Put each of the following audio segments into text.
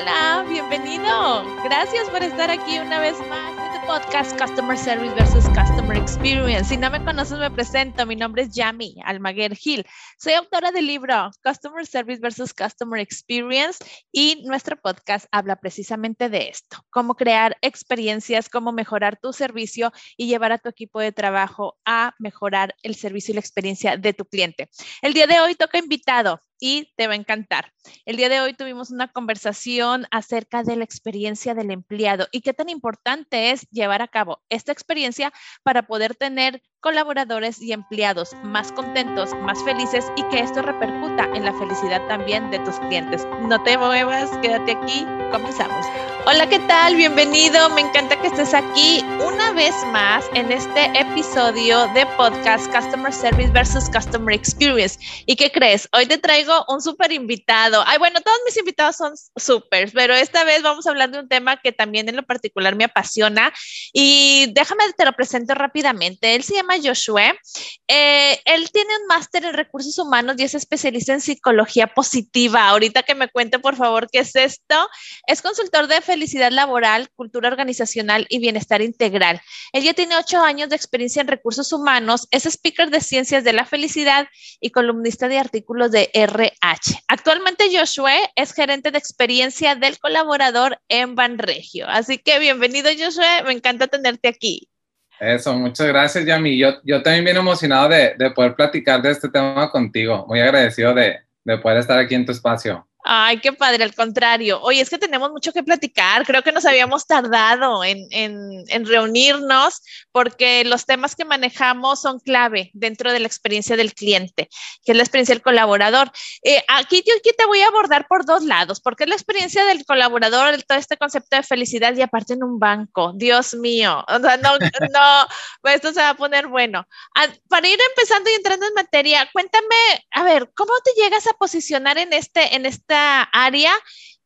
Hola, bienvenido. Gracias por estar aquí una vez más en tu podcast Customer Service versus Customer Experience. Si no me conoces, me presento. Mi nombre es Yami Almaguer Gil. Soy autora del libro Customer Service versus Customer Experience y nuestro podcast habla precisamente de esto, cómo crear experiencias, cómo mejorar tu servicio y llevar a tu equipo de trabajo a mejorar el servicio y la experiencia de tu cliente. El día de hoy toca invitado y te va a encantar. El día de hoy tuvimos una conversación acerca de la experiencia del empleado y qué tan importante es llevar a cabo esta experiencia para poder tener colaboradores y empleados más contentos, más felices y que esto repercuta en la felicidad también de tus clientes. No te muevas, quédate aquí, comenzamos. Hola, ¿qué tal? Bienvenido, me encanta que estés aquí una vez más en este episodio de podcast Customer Service versus Customer Experience. ¿Y qué crees? Hoy te traigo un súper invitado. Ay, bueno, todos mis invitados son súper, pero esta vez vamos a hablar de un tema que también en lo particular me apasiona y déjame te lo presento rápidamente. Él se llama Joshua. Eh, él tiene un máster en recursos humanos y es especialista en psicología positiva. Ahorita que me cuente, por favor, qué es esto. Es consultor de felicidad laboral, cultura organizacional y bienestar integral. Él ya tiene ocho años de experiencia en recursos humanos, es speaker de ciencias de la felicidad y columnista de artículos de RH. Actualmente Joshua es gerente de experiencia del colaborador en Banregio. Así que bienvenido Joshua, me encanta tenerte aquí. Eso, muchas gracias, Yami. Yo, yo también bien emocionado de, de poder platicar de este tema contigo. Muy agradecido de, de poder estar aquí en tu espacio. Ay, qué padre, al contrario. Oye, es que tenemos mucho que platicar. Creo que nos habíamos tardado en, en, en, reunirnos porque los temas que manejamos son clave dentro de la experiencia del cliente, que es la experiencia del colaborador. Eh, aquí yo aquí te voy a abordar por dos lados, porque es la experiencia del colaborador, todo este concepto de felicidad y aparte en un banco. Dios mío, o sea, no, no, pues esto se va a poner bueno. Ah, para ir empezando y entrando en materia, cuéntame, a ver, ¿cómo te llegas a posicionar en este, en este área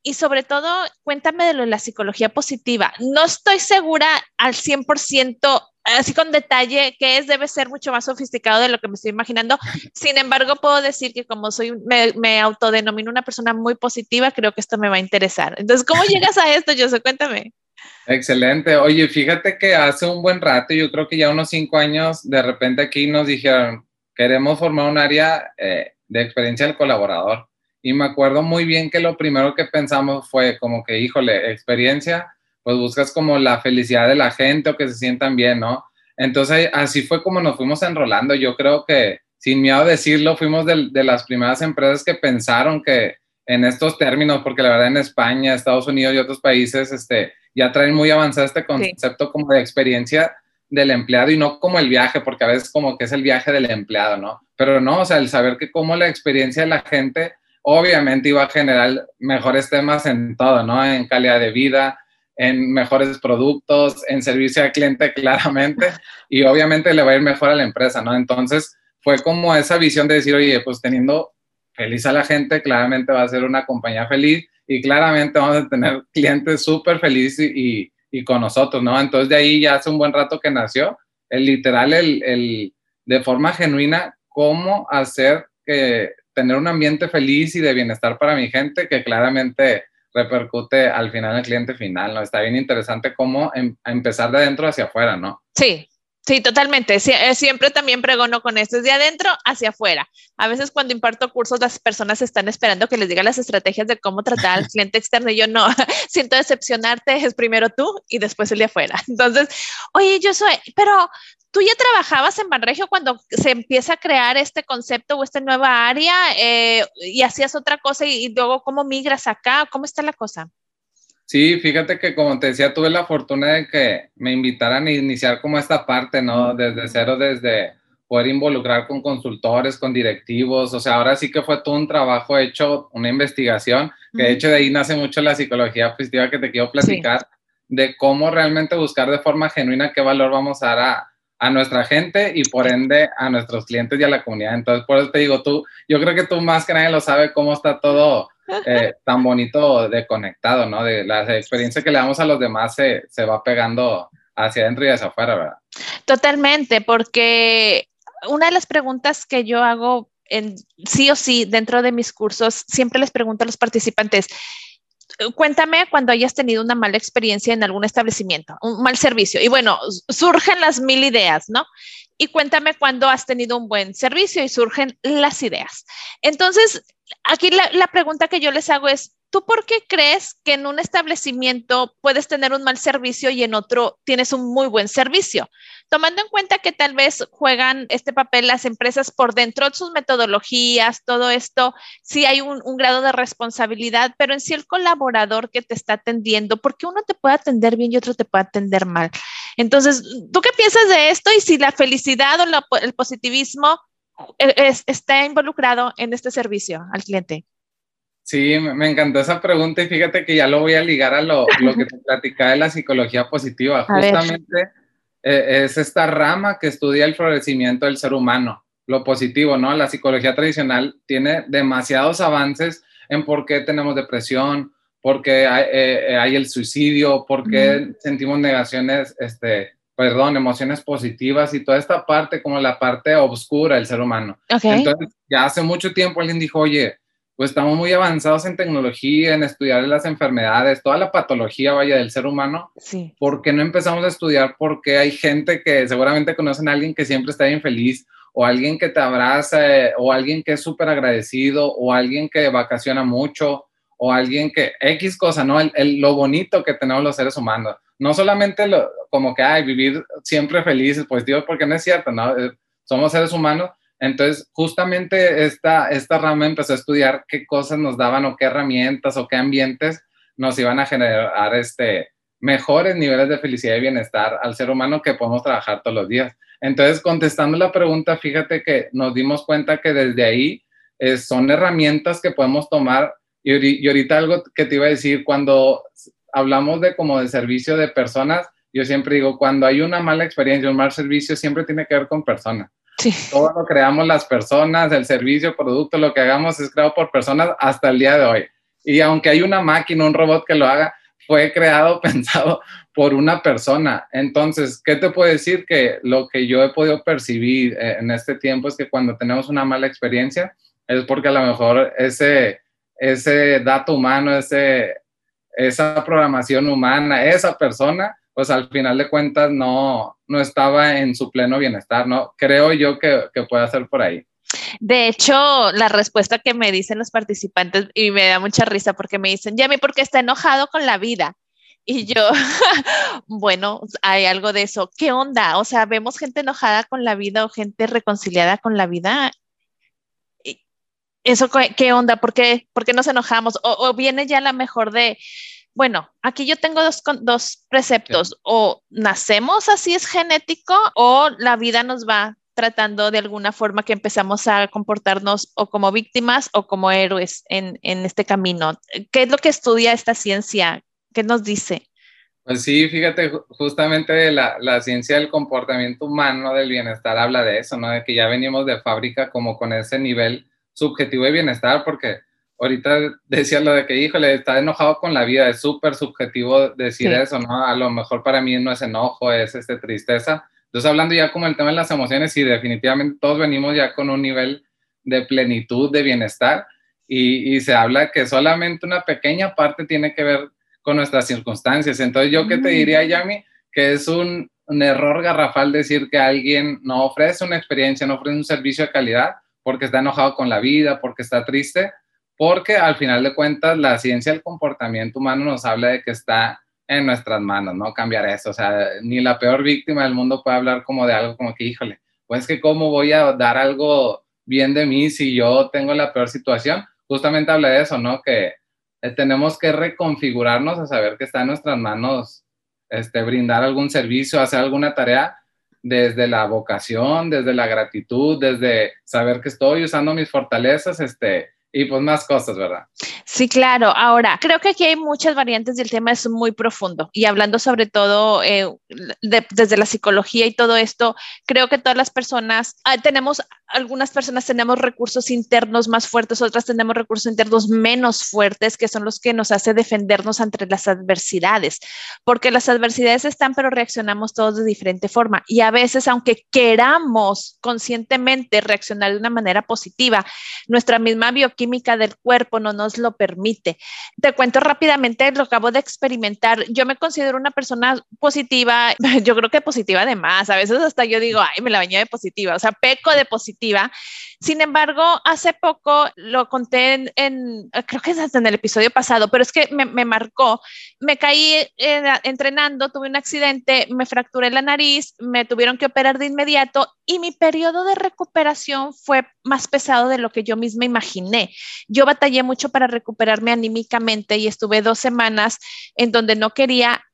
y sobre todo cuéntame de lo de la psicología positiva. No estoy segura al 100%, así con detalle, que es, debe ser mucho más sofisticado de lo que me estoy imaginando. Sin embargo, puedo decir que como soy, me, me autodenomino una persona muy positiva, creo que esto me va a interesar. Entonces, ¿cómo llegas a esto, José? Cuéntame. Excelente. Oye, fíjate que hace un buen rato, yo creo que ya unos cinco años, de repente aquí nos dijeron, queremos formar un área eh, de experiencia del colaborador y me acuerdo muy bien que lo primero que pensamos fue como que, híjole, experiencia, pues buscas como la felicidad de la gente o que se sientan bien, ¿no? Entonces así fue como nos fuimos enrolando. Yo creo que, sin miedo a decirlo, fuimos de, de las primeras empresas que pensaron que en estos términos, porque la verdad en España, Estados Unidos y otros países, este, ya traen muy avanzado este concepto sí. como de experiencia del empleado y no como el viaje, porque a veces como que es el viaje del empleado, ¿no? Pero no, o sea, el saber que como la experiencia de la gente obviamente iba a generar mejores temas en todo, ¿no? En calidad de vida, en mejores productos, en servicio al cliente claramente, y obviamente le va a ir mejor a la empresa, ¿no? Entonces fue como esa visión de decir, oye, pues teniendo feliz a la gente, claramente va a ser una compañía feliz y claramente vamos a tener clientes súper felices y, y, con nosotros, ¿no? Entonces de ahí ya hace un buen rato que nació, el literal, el, el de forma genuina, cómo hacer que tener un ambiente feliz y de bienestar para mi gente que claramente repercute al final el cliente final, ¿no? Está bien interesante cómo em empezar de adentro hacia afuera, ¿no? Sí, Sí, totalmente. Eh, siempre también pregono con esto, es de adentro hacia afuera. A veces cuando imparto cursos, las personas están esperando que les diga las estrategias de cómo tratar al cliente externo y yo no, siento decepcionarte, es primero tú y después el de afuera. Entonces, oye, yo soy, pero tú ya trabajabas en Banregio cuando se empieza a crear este concepto o esta nueva área eh, y hacías otra cosa y, y luego cómo migras acá, ¿cómo está la cosa? Sí, fíjate que como te decía, tuve la fortuna de que me invitaran a iniciar como esta parte, ¿no? Desde cero, desde poder involucrar con consultores, con directivos, o sea, ahora sí que fue todo un trabajo hecho, una investigación, que de hecho de ahí nace mucho la psicología positiva que te quiero platicar, sí. de cómo realmente buscar de forma genuina qué valor vamos a dar a, a nuestra gente y por ende a nuestros clientes y a la comunidad. Entonces, por eso te digo, tú, yo creo que tú más que nadie lo sabe cómo está todo eh, tan bonito de conectado, ¿no? De la experiencia que le damos a los demás se, se va pegando hacia adentro y hacia afuera, ¿verdad? Totalmente, porque una de las preguntas que yo hago en, sí o sí dentro de mis cursos, siempre les pregunto a los participantes, cuéntame cuando hayas tenido una mala experiencia en algún establecimiento, un mal servicio. Y bueno, surgen las mil ideas, ¿no? Y cuéntame cuando has tenido un buen servicio y surgen las ideas. Entonces, aquí la, pregunta que yo les hago es, ¿Tú por qué crees que en un establecimiento puedes tener un mal servicio y en otro tienes un muy buen servicio? Tomando en cuenta que tal vez juegan este papel las empresas por dentro de sus metodologías, todo esto, sí hay un, grado de responsabilidad, pero en sí el colaborador que te está atendiendo, porque uno te puede atender bien y otro te puede atender mal. Entonces, ¿tú qué piensas de esto y si la felicidad o el positivismo eh, está involucrado en este servicio al cliente? Sí, me encantó esa pregunta y fíjate que ya lo voy a ligar a lo, lo que te platicaba de la psicología positiva. Justamente eh, es esta rama que estudia el florecimiento del ser humano, lo positivo, ¿no? La psicología tradicional tiene demasiados avances en por qué tenemos depresión, por qué hay, eh, hay el suicidio, por qué sentimos negaciones, este, perdón, emociones positivas y toda esta parte como la parte oscura del ser humano. Entonces, ya hace mucho tiempo alguien dijo, oye, pues estamos muy avanzados en tecnología, en estudiar las enfermedades, toda la patología, vaya, del ser humano. Sí. ¿Por qué no empezamos a estudiar por qué hay gente que seguramente conocen a alguien que siempre está infeliz, o alguien que te abraza, o alguien que es súper agradecido, o alguien que vacaciona mucho, o alguien que X cosa, ¿no? El, lo bonito que tenemos los seres humanos. No solamente lo, como que, hay vivir siempre felices, positivos, porque no es cierto, ¿no? Eh, somos seres humanos, entonces, justamente esta, esta rama empezó a estudiar qué cosas nos daban o qué herramientas o qué ambientes nos iban a generar este, mejores niveles de felicidad y bienestar al ser humano que podemos trabajar todos los días. Entonces, contestando la pregunta, fíjate que nos dimos cuenta que desde ahí eh, son herramientas que podemos tomar. Y, y, ahorita algo que te iba a decir, cuando hablamos de como de servicio de personas, yo siempre digo, cuando hay una mala experiencia, un mal servicio, siempre tiene que ver con personas. Todo lo creamos las personas, el servicio, producto, lo que hagamos es creado por personas hasta el día de hoy. Y aunque hay una máquina, un robot que lo haga, fue creado, pensado por una persona. Entonces, ¿qué te puedo decir? Que lo que yo he podido percibir eh, en este tiempo es que cuando tenemos una mala experiencia, es porque a lo mejor ese, ese dato humano, ese, esa programación humana, esa persona pues al final de cuentas no, no estaba en su pleno bienestar, ¿no? Creo yo que, que puede ser por ahí. De hecho, la respuesta que me dicen los participantes, y me da mucha risa porque me dicen, Yami, porque está enojado con la vida. Y yo, bueno, hay algo de eso. ¿Qué onda? O sea, vemos gente enojada con la vida o gente reconciliada con la vida. ¿Eso qué onda? ¿Por qué, ¿Por qué nos enojamos? O, o viene ya la mejor de, bueno, aquí yo tengo dos, dos preceptos, o nacemos así es genético o la vida nos va tratando de alguna forma que empezamos a comportarnos o como víctimas o como héroes en, en este camino. ¿Qué es lo que estudia esta ciencia? ¿Qué nos dice? Pues sí, fíjate, justamente la, la, ciencia del comportamiento humano, del bienestar, habla de eso, ¿no? De que ya venimos de fábrica como con ese nivel subjetivo de bienestar, porque ahorita decía lo de que, híjole, está enojado con la vida, es súper subjetivo decir eso, ¿no? A lo mejor para mí no es enojo, es este, tristeza. Entonces, hablando ya como el tema de las emociones, y definitivamente todos venimos ya con un nivel de plenitud, de bienestar, y, y se habla que solamente una pequeña parte tiene que ver con nuestras circunstancias. Entonces, yo qué te mm. diría, Yami, que es un, un error garrafal decir que alguien no ofrece una experiencia, no ofrece un servicio de calidad porque está enojado con la vida, porque está triste, porque al final de cuentas la ciencia del comportamiento humano nos habla de que está en nuestras manos, ¿no? Cambiar eso, o sea, ni la peor víctima del mundo puede hablar como de algo como que, híjole, pues que cómo voy a dar algo bien de mí si yo tengo la peor situación. Justamente habla de eso, ¿no? Que eh, tenemos que reconfigurarnos a saber que está en nuestras manos este, brindar algún servicio, hacer alguna tarea desde la vocación, desde la gratitud, desde saber que estoy usando mis fortalezas, este, y pues más cosas, ¿verdad? Sí, claro. Ahora, creo que aquí hay muchas variantes y el tema es muy profundo. Y hablando sobre todo eh, desde la psicología y todo esto, creo que todas las personas, ah, tenemos, algunas personas tenemos recursos internos más fuertes, otras tenemos recursos internos menos fuertes, que son los que nos hace defendernos ante las adversidades. Porque las adversidades están, pero reaccionamos todos de diferente forma. Y a veces, aunque queramos conscientemente reaccionar de una manera positiva, nuestra misma bioquímica química del cuerpo no nos lo permite. Te cuento rápidamente, lo acabo de experimentar. Yo me considero una persona positiva, yo creo que positiva de más. A veces hasta yo digo, ay, me la bañé de positiva, o sea, peco de positiva. Sin embargo, hace poco lo conté en, creo que es en el episodio pasado, pero es que me, me marcó. Me caí eh, entrenando, tuve un accidente, me fracturé la nariz, me tuvieron que operar de inmediato y mi periodo de recuperación fue más pesado de lo que yo misma imaginé. Yo batallé mucho para recuperarme anímicamente y estuve dos semanas en donde no quería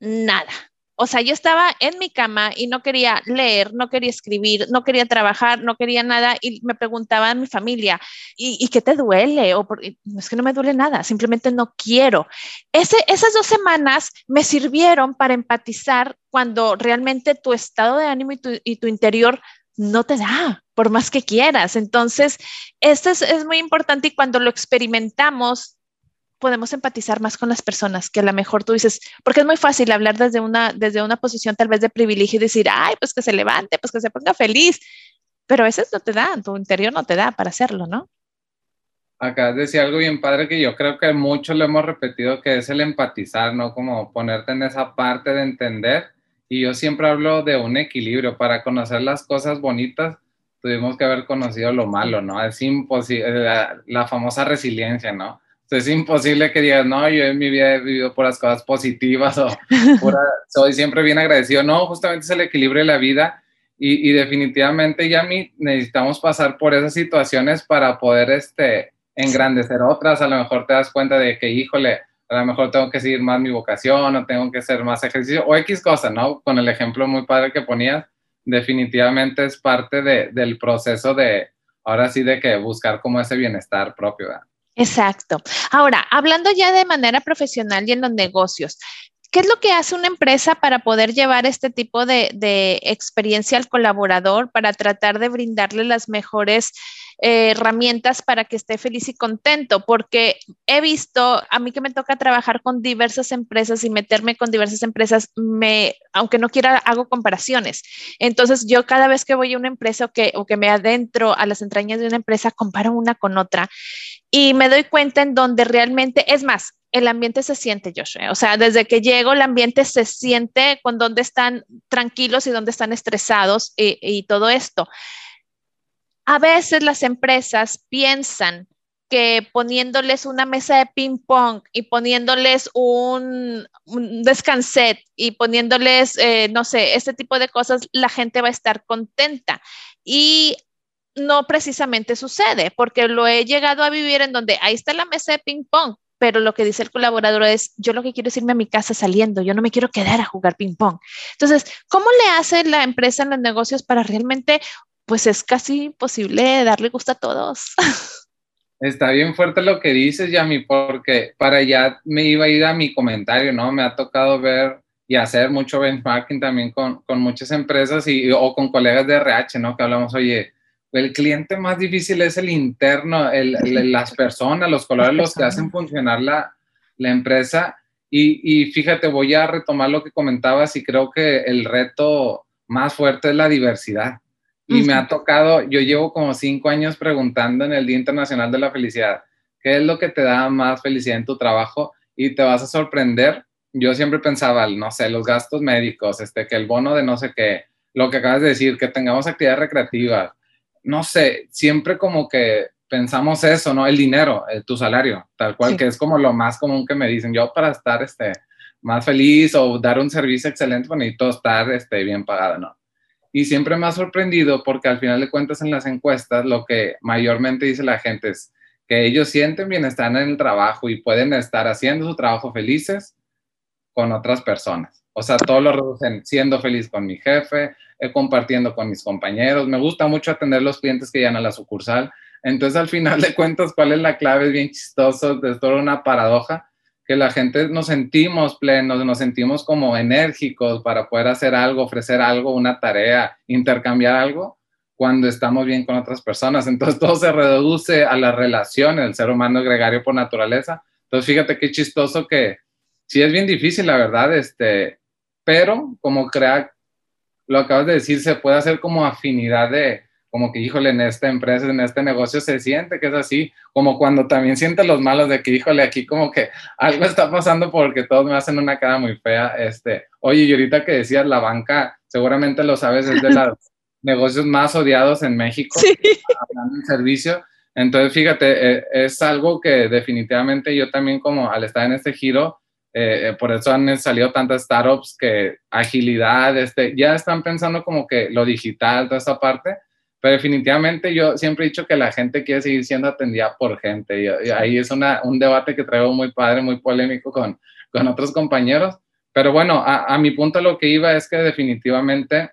nada o sea, yo estaba en mi cama y no quería leer, no quería escribir, no quería trabajar, no quería nada y me preguntaba a mi familia, ¿y, qué te duele? O es que no me duele nada, simplemente no quiero. esas dos semanas me sirvieron para empatizar cuando realmente tu estado de ánimo y tu, y tu interior no te da, por más que quieras. Entonces, esto es, es muy importante y cuando lo experimentamos, podemos empatizar más con las personas, que a lo mejor tú dices, porque es muy fácil hablar desde una, desde una posición tal vez de privilegio y decir, ay, pues que se levante, pues que se ponga feliz, pero a veces no te da, tu interior no te da para hacerlo, ¿no? Acá decía algo bien padre que yo creo que mucho lo hemos repetido, que es el empatizar, ¿no? Como ponerte en esa parte de entender. Y yo siempre hablo de un equilibrio. Para conocer las cosas bonitas, tuvimos que haber conocido lo malo, ¿no? Es imposible, la, la famosa resiliencia, ¿no? Es imposible que digas, no, yo en mi vida he vivido puras cosas positivas o soy siempre bien agradecido. No, justamente es el equilibrio de la vida y, y, definitivamente ya mí necesitamos pasar por esas situaciones para poder este, engrandecer otras. A lo mejor te das cuenta de que, híjole, a lo mejor tengo que seguir más mi vocación o tengo que hacer más ejercicio o X cosa, ¿no? Con el ejemplo muy padre que ponías, definitivamente es parte de, del proceso de, ahora sí, de que buscar como ese bienestar propio. ¿verdad? Exacto. Ahora, hablando ya de manera profesional y en los negocios, ¿qué es lo que hace una empresa para poder llevar este tipo de, experiencia al colaborador, para tratar de brindarle las mejores eh, herramientas para que esté feliz y contento? Porque he visto, a mí que me toca trabajar con diversas empresas y meterme con diversas empresas, me, aunque no quiera, hago comparaciones. Entonces, yo cada vez que voy a una empresa o que, o que me adentro a las entrañas de una empresa, comparo una con otra y me doy cuenta en donde realmente, es más, el ambiente se siente, Joshua. O sea, desde que llego, el ambiente se siente con dónde están tranquilos y dónde están estresados y, y todo esto. A veces las empresas piensan que poniéndoles una mesa de ping pong y poniéndoles un, un descanset y poniéndoles, eh, no sé, este tipo de cosas, la gente va a estar contenta. Y no precisamente sucede, porque lo he llegado a vivir en donde ahí está la mesa de ping pong, pero lo que dice el colaborador es, yo lo que quiero es irme a mi casa saliendo, yo no me quiero quedar a jugar ping pong. Entonces, ¿cómo le hace la empresa en los negocios para realmente, pues es casi imposible darle gusto a todos? Está bien fuerte lo que dices, Yami, porque para allá me iba a ir a mi comentario, ¿no? Me ha tocado ver y hacer mucho benchmarking también con, con muchas empresas y, o con colegas de RH, ¿no? Que hablamos, oye, el cliente más difícil es el interno, las personas, los colores, los que hacen funcionar la, empresa. Y, y, fíjate, voy a retomar lo que comentabas y creo que el reto más fuerte es la diversidad. Y me ha tocado, yo llevo como cinco años preguntando en el Día Internacional de la Felicidad, ¿qué es lo que te da más felicidad en tu trabajo? Y te vas a sorprender. Yo siempre pensaba, no sé, los gastos médicos, este, que el bono de no sé qué, lo que acabas de decir, que tengamos actividades recreativas, no sé, siempre como que pensamos eso, ¿no? El dinero, eh, tu salario, tal cual, que es como lo más común que me dicen. Yo para estar este, más feliz o dar un servicio excelente, pues necesito estar este, bien pagado, ¿no? Y siempre me ha sorprendido porque al final de cuentas en las encuestas lo que mayormente dice la gente es que ellos sienten bienestar en el trabajo y pueden estar haciendo su trabajo felices con otras personas. O sea, todo lo reducen siendo feliz con mi jefe, eh, compartiendo con mis compañeros. Me gusta mucho atender los clientes que llegan a la sucursal. Entonces, al final de cuentas, ¿cuál es la clave? Es bien chistoso, es toda una paradoja, que la gente nos sentimos plenos, nos sentimos como enérgicos para poder hacer algo, ofrecer algo, una tarea, intercambiar algo, cuando estamos bien con otras personas. Entonces, todo se reduce a la relación, el ser humano gregario por naturaleza. Entonces, fíjate qué chistoso que sí es bien difícil, la verdad, este, pero como crea, lo acabas de decir, se puede hacer como afinidad de, como que, híjole, en esta empresa, en este negocio se siente que es así, como cuando también siente los malos de que, híjole, aquí como que algo está pasando porque todos me hacen una cara muy fea. Este, oye, y ahorita que decías la banca, seguramente lo sabes, es de los negocios más odiados en México, sí. hablando en servicio. Entonces, fíjate, eh, es algo que definitivamente yo también como al estar en este giro, eh, por eso han salido tantas startups que agilidad, este, ya están pensando como que lo digital, toda esa parte, pero definitivamente yo siempre he dicho que la gente quiere seguir siendo atendida por gente. Y, ahí es una, un debate que traigo muy padre, muy polémico con, con otros compañeros. Pero bueno, a, a, mi punto lo que iba es que definitivamente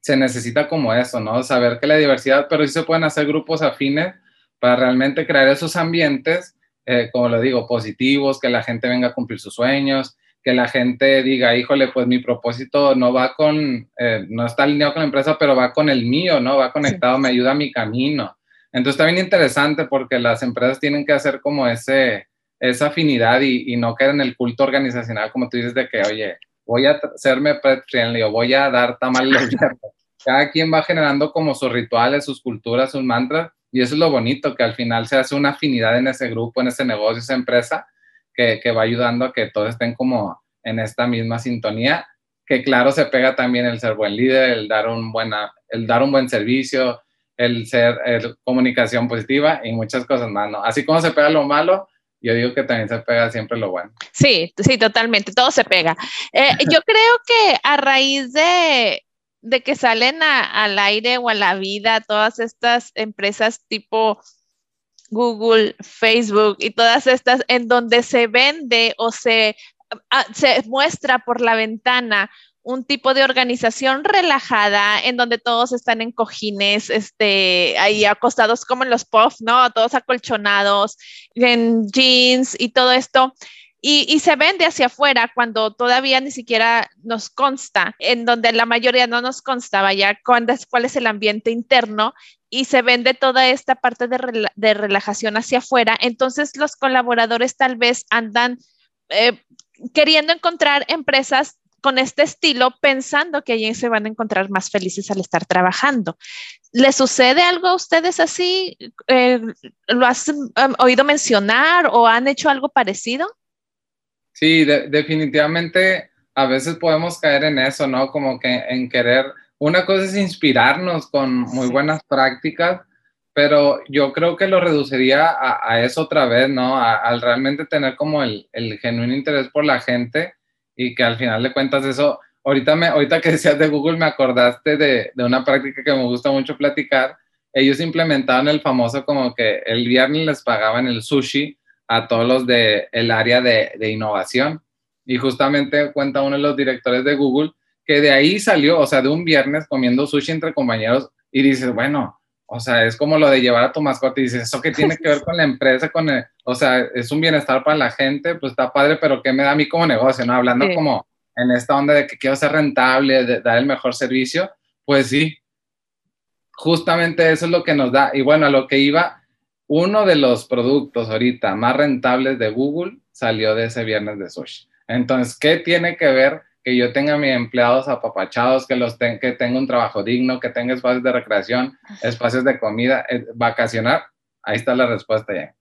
se necesita como eso, ¿no? Saber que la diversidad, pero sí se pueden hacer grupos afines para realmente crear esos ambientes, eh, como lo digo, positivos, que la gente venga a cumplir sus sueños, que la gente diga, híjole, pues mi propósito no va con, eh, no está alineado con la empresa, pero va con el mío, ¿no? Va conectado, sí. me ayuda a mi camino. Entonces está bien interesante porque las empresas tienen que hacer como ese, esa afinidad y, y no caer en el culto organizacional, como tú dices, de que, oye, voy a hacerme pet friendly o voy a dar tamales. Cada quien va generando como sus rituales, sus culturas, sus mantras, y eso es lo bonito, que al final se hace una afinidad en ese grupo, en ese negocio, esa empresa, que, que, va ayudando a que todos estén como en esta misma sintonía, que claro se pega también el ser buen líder, el dar un, buena, el dar un buen servicio, el ser el, comunicación positiva y muchas cosas más, ¿no? Así como se pega lo malo, yo digo que también se pega siempre lo bueno. Sí, sí, totalmente, todo se pega. Eh, yo creo que a raíz de, de que salen a, al aire o a la vida todas estas empresas tipo Google, Facebook y todas estas en donde se vende o se, a, se muestra por la ventana un tipo de organización relajada en donde todos están en cojines, este, ahí acostados como en los puffs, ¿no? Todos acolchonados, en jeans y todo esto. Y, se vende hacia afuera cuando todavía ni siquiera nos consta, en donde la mayoría no nos constaba ya cuál es, cuál es el ambiente interno y se vende toda esta parte de, rela de relajación hacia afuera. Entonces los colaboradores tal vez andan eh, queriendo encontrar empresas con este estilo, pensando que allí se van a encontrar más felices al estar trabajando. ¿Les sucede algo a ustedes así? Eh, ¿Lo has um, oído mencionar o han hecho algo parecido? Sí, de, definitivamente a veces podemos caer en eso, ¿no? Como que en querer, una cosa es inspirarnos con muy buenas prácticas, pero yo creo que lo reduciría a, a eso otra vez, ¿no? Al realmente tener como el, el, genuino interés por la gente y que al final de cuentas eso, ahorita, me, ahorita que decías de Google me acordaste de, de una práctica que me gusta mucho platicar. Ellos implementaron el famoso como que el viernes les pagaban el sushi a todos los del el área de, de, innovación. Y justamente cuenta uno de los directores de Google que de ahí salió, o sea, de un viernes comiendo sushi entre compañeros y dices, bueno, o sea, es como lo de llevar a tu mascota y dices, ¿eso qué tiene que ver con la empresa? Con el, o sea, es un bienestar para la gente, pues está padre, pero ¿qué me da a mí como negocio? ¿no? Hablando sí. como en esta onda de que quiero ser rentable, de dar el mejor servicio, pues sí, justamente eso es lo que nos da. Y bueno, a lo que iba, uno de los productos ahorita más rentables de Google salió de ese viernes de sushi. Entonces, ¿qué tiene que ver que yo tenga a mis empleados apapachados, que, los ten, que tenga un trabajo digno, que tenga espacios de recreación, espacios de comida, eh, vacacionar? Ahí está la respuesta ya.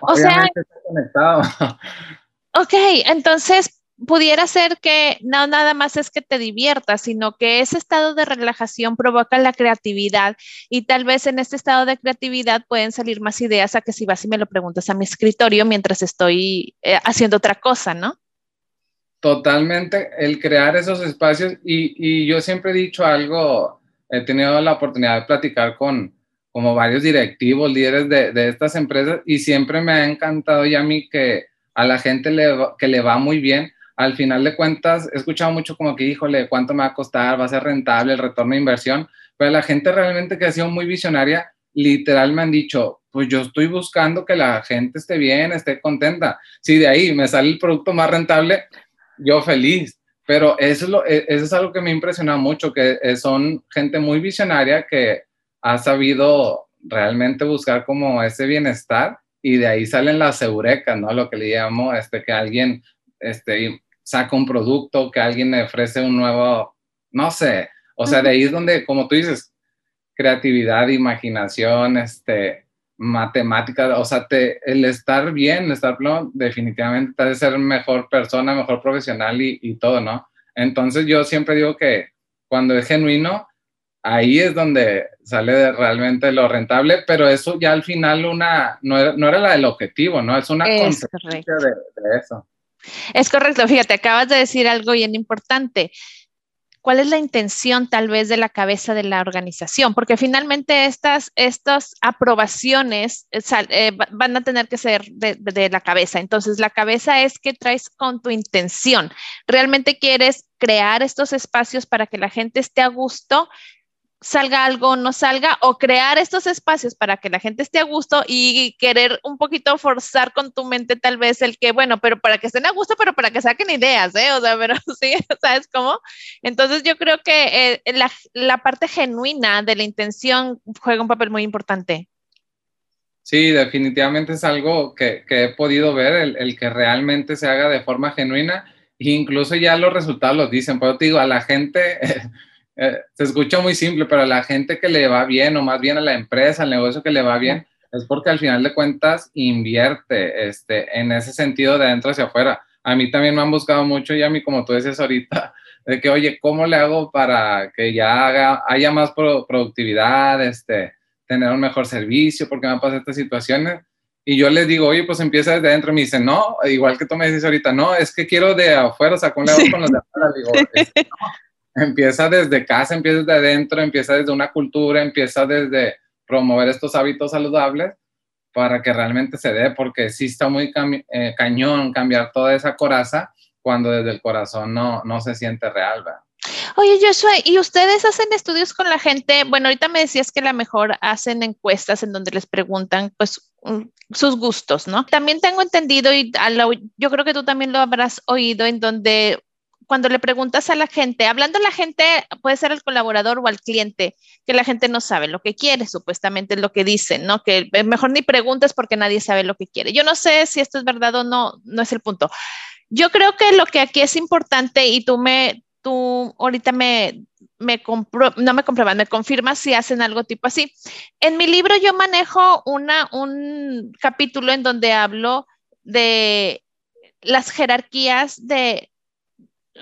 O Obviamente sea, conectado. ok, entonces pudiera ser que no nada más es que te diviertas, sino que ese estado de relajación provoca la creatividad y tal vez en este estado de creatividad pueden salir más ideas a que si vas y me lo preguntas a mi escritorio mientras estoy eh, haciendo otra cosa, ¿no? Totalmente, el crear esos espacios y, y, yo siempre he dicho algo, he tenido la oportunidad de platicar con como varios directivos, líderes de, de estas empresas y siempre me ha encantado ya a mí que a la gente le, que le va muy bien, al final de cuentas, he escuchado mucho como que, híjole, ¿cuánto me va a costar? ¿Va a ser rentable el retorno de inversión? Pero la gente realmente que ha sido muy visionaria, literal me han dicho, pues yo estoy buscando que la gente esté bien, esté contenta. Si de ahí me sale el producto más rentable, yo feliz. Pero eso es, lo, e, eso es algo que me impresiona mucho, que son gente muy visionaria que ha sabido realmente buscar como ese bienestar y de ahí salen las eurecas, ¿no? Lo que le llamo, este, que alguien este, saca un producto, que alguien le ofrece un nuevo, no sé, o sea, de ahí es donde, como tú dices, creatividad, imaginación, este, matemática, o sea, te, el estar bien, el estar pleno, definitivamente te hace ser mejor persona, mejor profesional y, y todo, ¿no? Entonces yo siempre digo que cuando es genuino, ahí es donde sale realmente lo rentable, pero eso ya al final una, no era, no era la del objetivo, ¿no? Es una consecuencia de, de, eso. Es correcto, fíjate, acabas de decir algo bien importante. ¿Cuál es la intención tal vez de la cabeza de la organización? Porque finalmente estas, estas aprobaciones eh, eh van a tener que ser de, de la cabeza. Entonces, la cabeza es que traes con tu intención. ¿Realmente quieres crear estos espacios para que la gente esté a gusto? Salga algo no salga, o crear estos espacios para que la gente esté a gusto y querer un poquito forzar con tu mente tal vez el que, bueno, pero para que estén a gusto, pero para que saquen ideas, ¿eh? O sea, pero sí, ¿sabes cómo? Entonces yo creo que eh, la, la, parte genuina de la intención juega un papel muy importante. Sí, definitivamente es algo que, que he podido ver, el, el, que realmente se haga de forma genuina, e incluso ya los resultados los dicen, pero te digo, a la gente... Eh, se escucha muy simple, pero a la gente que le va bien, o más bien a la empresa, al negocio que le va bien, es porque al final de cuentas invierte este, en ese sentido de adentro hacia afuera. A mí también me han buscado mucho, y a mí, como tú dices ahorita, de que, oye, ¿cómo le hago para que ya haga, haya más productividad, este, tener un mejor servicio, porque me han pasado estas situaciones? Y yo les digo, oye, pues empieza desde adentro. Me dicen, no, igual que tú me dices ahorita, no, es que quiero de afuera, o sea, ¿cómo le hago con los de afuera? Digo, este, no empieza desde casa, empieza desde adentro, empieza desde una cultura, empieza desde promover estos hábitos saludables para que realmente se dé, porque sí está muy eh, cañón cambiar toda esa coraza cuando desde el corazón no, no se siente real, ¿verdad? Oye, Joshua, ¿y ustedes hacen estudios con la gente? Bueno, ahorita me decías que a lo mejor hacen encuestas en donde les preguntan, pues, sus gustos, ¿no? También tengo entendido, y yo creo que tú también lo habrás oído, en donde cuando le preguntas a la gente, hablando a la gente, puede ser el colaborador o al cliente, que la gente no sabe lo que quiere, supuestamente es lo que dicen, ¿no? Que mejor ni preguntes porque nadie sabe lo que quiere. Yo no sé si esto es verdad o no, no es el punto. Yo creo que lo que aquí es importante y tú me, tú ahorita me, me compro, no me compruebas, me confirmas si hacen algo tipo así. En mi libro yo manejo una, un capítulo en donde hablo de las jerarquías de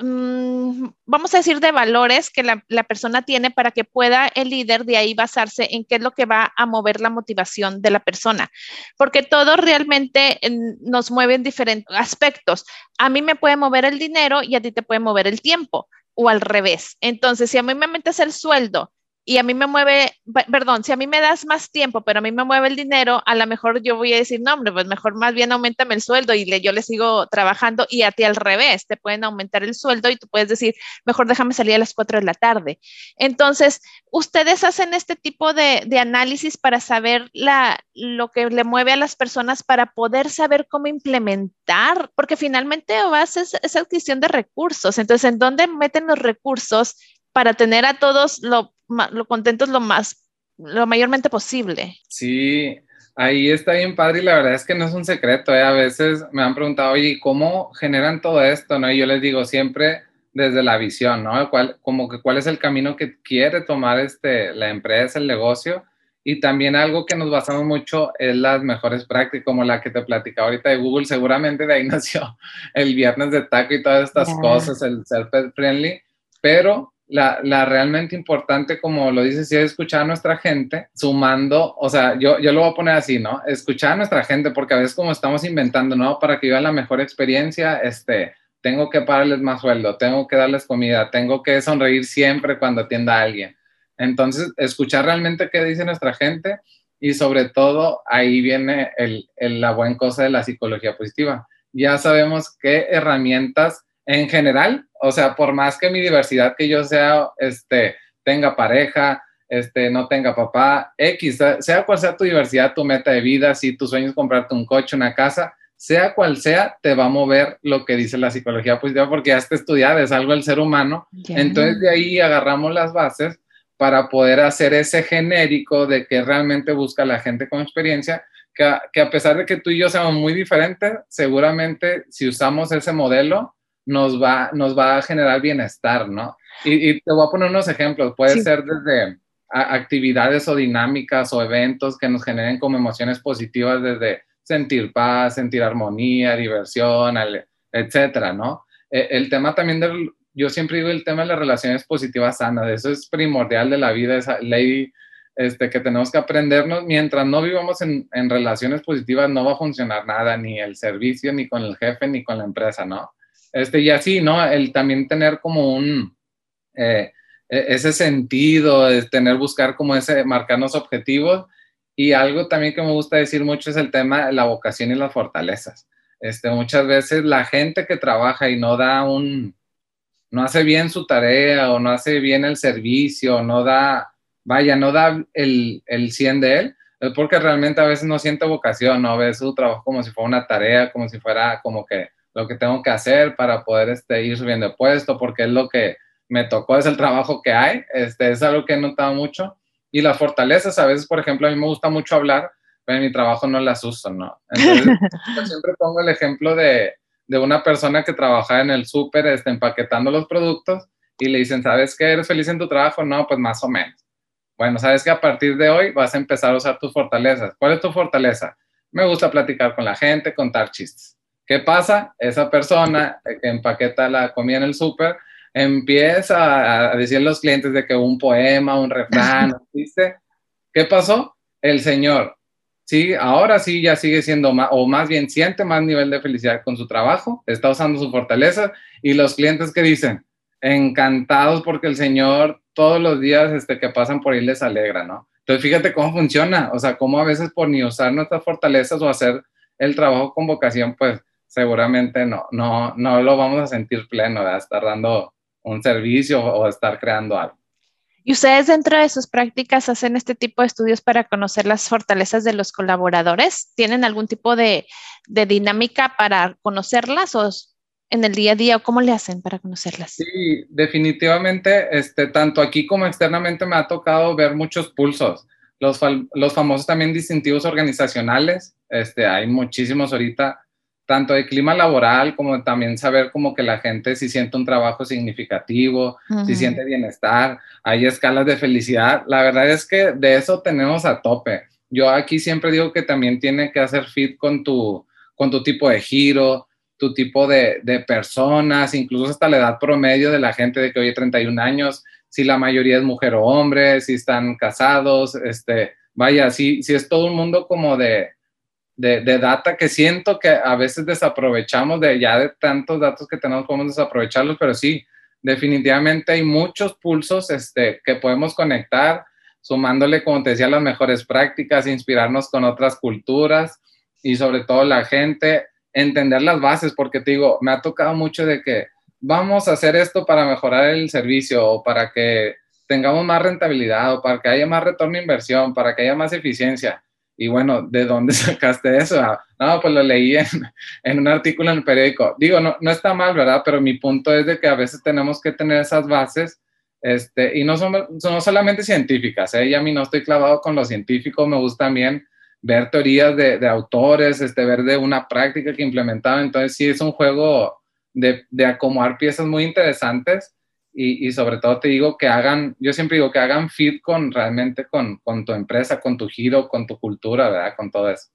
vamos a decir, de valores que la, persona tiene para que pueda el líder de ahí basarse en qué es lo que va a mover la motivación de la persona. Porque todo realmente nos mueve en diferentes aspectos. A mí me puede mover el dinero y a ti te puede mover el tiempo o al revés. Entonces, si a mí me metes el sueldo y a mí me mueve, perdón, si a mí me das más tiempo, pero a mí me mueve el dinero, a lo mejor yo voy a decir, no, hombre, pues mejor más bien aumentame el sueldo y le, yo le sigo trabajando y a ti al revés, te pueden aumentar el sueldo y tú puedes decir, mejor déjame salir a las 4 de la tarde. Entonces, ustedes hacen este tipo de, análisis para saber la, lo que le mueve a las personas para poder saber cómo implementar, porque finalmente vas es, es adquisición de recursos. Entonces, ¿en dónde meten los recursos para tener a todos lo, lo contentos lo más, lo mayormente posible. Sí, ahí está bien padre y la verdad es que no es un secreto, ¿eh? a veces me han preguntado, oye, ¿cómo generan todo esto? ¿no? Y yo les digo siempre desde la visión, ¿no? ¿Cuál, como que cuál es el camino que quiere tomar este, la empresa, el negocio. Y también algo que nos basamos mucho es las mejores prácticas, como la que te platicaba ahorita de Google, seguramente de ahí nació el viernes de taco y todas estas cosas, el ser friendly, pero la, la, realmente importante, como lo dices, sí es escuchar a nuestra gente, sumando, o sea, yo, yo lo voy a poner así, ¿no? Escuchar a nuestra gente, porque a veces como estamos inventando, ¿no? Para que vivan la mejor experiencia, este, tengo que pagarles más sueldo, tengo que darles comida, tengo que sonreír siempre cuando atienda a alguien. Entonces, escuchar realmente qué dice nuestra gente y sobre todo ahí viene el, el, la buena cosa de la psicología positiva. Ya sabemos qué herramientas en general, o sea, por más que mi diversidad que yo sea, este, tenga pareja, este, no tenga papá, X, sea cual sea tu diversidad, tu meta de vida, si tu sueño es comprarte un coche, una casa, sea cual sea, te va a mover lo que dice la psicología positiva, porque ya está estudiada, es algo del ser humano. Entonces de ahí agarramos las bases para poder hacer ese genérico de que realmente busca la gente con experiencia, que, que a pesar de que tú y yo seamos muy diferentes, seguramente si usamos ese modelo, nos va, nos va a generar bienestar, ¿no? Y, te voy a poner unos ejemplos. Puede ser desde actividades o dinámicas o eventos que nos generen como emociones positivas desde sentir paz, sentir armonía, diversión, etcétera, ¿no? E, el tema también del, yo siempre digo el tema de las relaciones positivas sanas, eso es primordial de la vida, esa ley este, que tenemos que aprendernos, mientras no vivamos en, en, relaciones positivas no va a funcionar nada, ni el servicio, ni con el jefe, ni con la empresa, ¿no? Este, y así, ¿no? El también tener como un, eh, e, ese sentido, tener, buscar como ese, marcarnos objetivos. Y algo también que me gusta decir mucho es el tema de la vocación y las fortalezas. Este, muchas veces la gente que trabaja y no da un, no hace bien su tarea o no hace bien el servicio, no da, vaya, no da el, el 100 de él, es porque realmente a veces no siente vocación, no ve su trabajo como si fuera una tarea, como si fuera como que lo que tengo que hacer para poder este, ir subiendo de puesto, porque es lo que me tocó, es el trabajo que hay, este, es algo que he notado mucho. Y las fortalezas, a veces, por ejemplo, a mí me gusta mucho hablar, pero en mi trabajo no las uso, ¿no? Entonces, yo siempre pongo el ejemplo de, de una persona que trabaja en el súper este, empaquetando los productos y le dicen, ¿sabes qué? ¿Eres feliz en tu trabajo? No, pues más o menos. Bueno, sabes que a partir de hoy vas a empezar a usar tus fortalezas. ¿Cuál es tu fortaleza? Me gusta platicar con la gente, contar chistes. ¿Qué pasa? Esa persona que empaqueta la comida en el súper empieza a, decir a los clientes de que un poema, un refrán, ¿viste? ¿Qué pasó? El señor, sí, ahora sí ya sigue siendo más, o más bien siente más nivel de felicidad con su trabajo, está usando su fortaleza y los clientes que dicen, encantados porque el señor todos los días este, que pasan por ahí les alegra, ¿no? Entonces fíjate cómo funciona, o sea, cómo a veces por ni usar nuestras fortalezas o hacer el trabajo con vocación, pues seguramente no, no, no lo vamos a sentir pleno, de estar dando un servicio o estar creando algo. ¿Y ustedes dentro de sus prácticas hacen este tipo de estudios para conocer las fortalezas de los colaboradores? ¿Tienen algún tipo de, de dinámica para conocerlas o en el día a día o cómo le hacen para conocerlas? Sí, definitivamente, este, tanto aquí como externamente me ha tocado ver muchos pulsos. Los, los famosos también distintivos organizacionales, este, hay muchísimos ahorita tanto de clima laboral como también saber como que la gente si siente un trabajo significativo, si siente bienestar, hay escalas de felicidad. La verdad es que de eso tenemos a tope. Yo aquí siempre digo que también tiene que hacer fit con tu, con tu tipo de giro, tu tipo de, de personas, incluso hasta la edad promedio de la gente de que hoy 31 años, si la mayoría es mujer o hombre, si están casados, este, vaya, si, si es todo un mundo como de, de, data que siento que a veces desaprovechamos de ya de tantos datos que tenemos, podemos desaprovecharlos, pero sí, definitivamente hay muchos pulsos este, que podemos conectar, sumándole, como te decía, las mejores prácticas, inspirarnos con otras culturas y sobre todo la gente, entender las bases, porque te digo, me ha tocado mucho de que vamos a hacer esto para mejorar el servicio o para que tengamos más rentabilidad o para que haya más retorno de inversión, para que haya más eficiencia y bueno, ¿de dónde sacaste eso? Ah, no, pues lo leí en, un artículo en el periódico. Digo, no, no está mal, ¿verdad? Pero mi punto es de que a veces tenemos que tener esas bases este, y no son, son solamente científicas. ¿eh? Y a mí no estoy clavado con lo científico, me gusta también ver teorías de, de autores, este, ver de una práctica que implementaban. Entonces, sí, es un juego de, de acomodar piezas muy interesantes y, sobre todo te digo que hagan, yo siempre digo que hagan fit con realmente con, con, tu empresa, con tu giro, con tu cultura, ¿verdad? Con todo eso.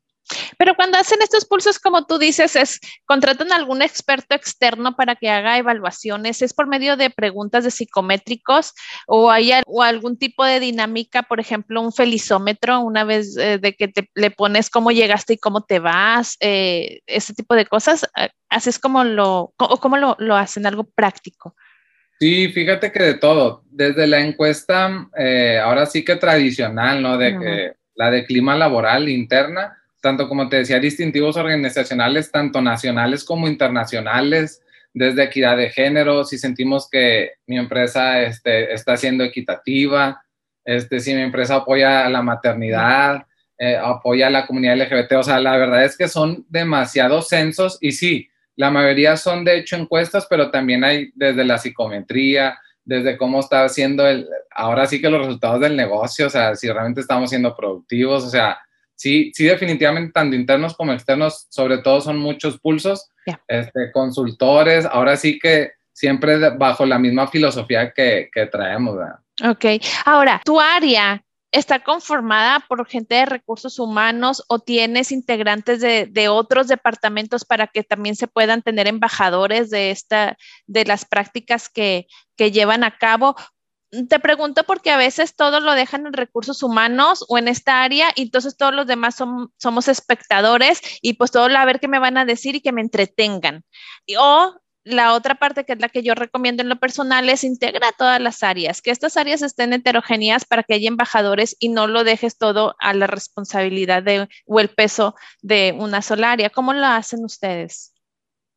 Pero cuando hacen estos pulsos, como tú dices, es contratan a algún experto externo para que haga evaluaciones, es por medio de preguntas de psicométricos o hay o algún tipo de dinámica, por ejemplo, un felizómetro, una vez eh, de que te, le pones cómo llegaste y cómo te vas, eh, ese tipo de cosas, haces como lo, o cómo lo, lo hacen, algo práctico. Sí, fíjate que de todo, desde la encuesta, eh, ahora sí que tradicional, ¿no? De que la de clima laboral interna, tanto como te decía, distintivos organizacionales, tanto nacionales como internacionales, desde equidad de género, si sentimos que mi empresa este, está siendo equitativa, este, si mi empresa apoya a la maternidad, eh, apoya a la comunidad LGBT, o sea, la verdad es que son demasiados censos y sí, la mayoría son de hecho encuestas, pero también hay desde la psicometría, desde cómo está haciendo el, ahora sí que los resultados del negocio, o sea, si realmente estamos siendo productivos, o sea, sí, sí definitivamente tanto internos como externos, sobre todo son muchos pulsos, este, consultores, ahora sí que siempre bajo la misma filosofía que, que traemos, ¿verdad? Ok, ahora, tu área está conformada por gente de recursos humanos o tienes integrantes de, otros departamentos para que también se puedan tener embajadores de esta, de las prácticas que, que llevan a cabo. Te pregunto porque a veces todos lo dejan en recursos humanos o en esta área y entonces todos los demás somos espectadores y pues todo a ver qué me van a decir y que me entretengan. o la otra parte que es la que yo recomiendo en lo personal es integra todas las áreas, que estas áreas estén heterogéneas para que haya embajadores y no lo dejes todo a la responsabilidad de, o el peso de una sola área. ¿Cómo lo hacen ustedes?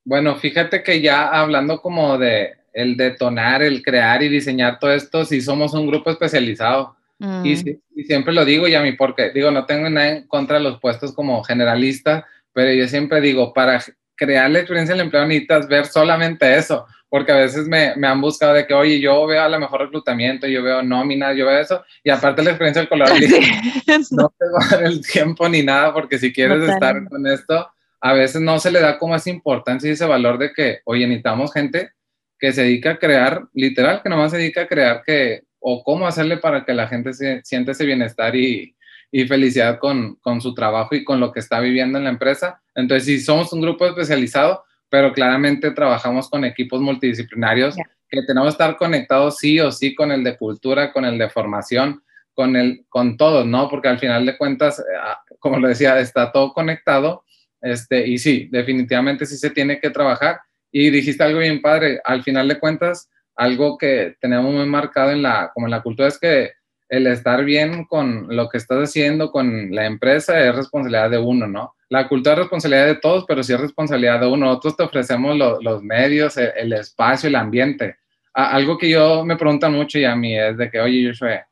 Bueno, fíjate que ya hablando como de el detonar, el crear y diseñar todo esto, si somos un grupo especializado. Y, mm. y, siempre lo digo, y a mí, porque digo, no tengo nada en contra de los puestos como generalista, pero yo siempre digo, para crear la experiencia del empleado necesitas ver solamente eso, porque a veces me, me, han buscado de que, oye, yo veo a lo mejor reclutamiento, yo veo nómina, yo veo eso, y aparte la experiencia del color, no te va a dar el tiempo ni nada, porque si quieres estar con esto, a veces no se le da como esa importancia y ese valor de que, oye, necesitamos gente que se dedica a crear, literal, que nomás se dedica a crear que, o cómo hacerle para que la gente se, siente ese bienestar y, y felicidad con, con, su trabajo y con lo que está viviendo en la empresa. Entonces, sí, somos un grupo especializado, pero claramente trabajamos con equipos multidisciplinarios que tenemos que estar conectados sí o sí con el de cultura, con el de formación, con, el, con todos, ¿no? Porque al final de cuentas, eh, como lo decía, está todo conectado. Este, y sí, definitivamente sí se tiene que trabajar. Y dijiste algo bien padre, al final de cuentas, algo que tenemos muy marcado en la, como en la cultura es que el estar bien con lo que estás haciendo con la empresa es responsabilidad de uno, ¿no? La cultura es responsabilidad de todos, pero sí es responsabilidad de uno. Nosotros te ofrecemos los medios, el, espacio, el ambiente. algo que yo me preguntan mucho y a mí es de que, oye, Joshua,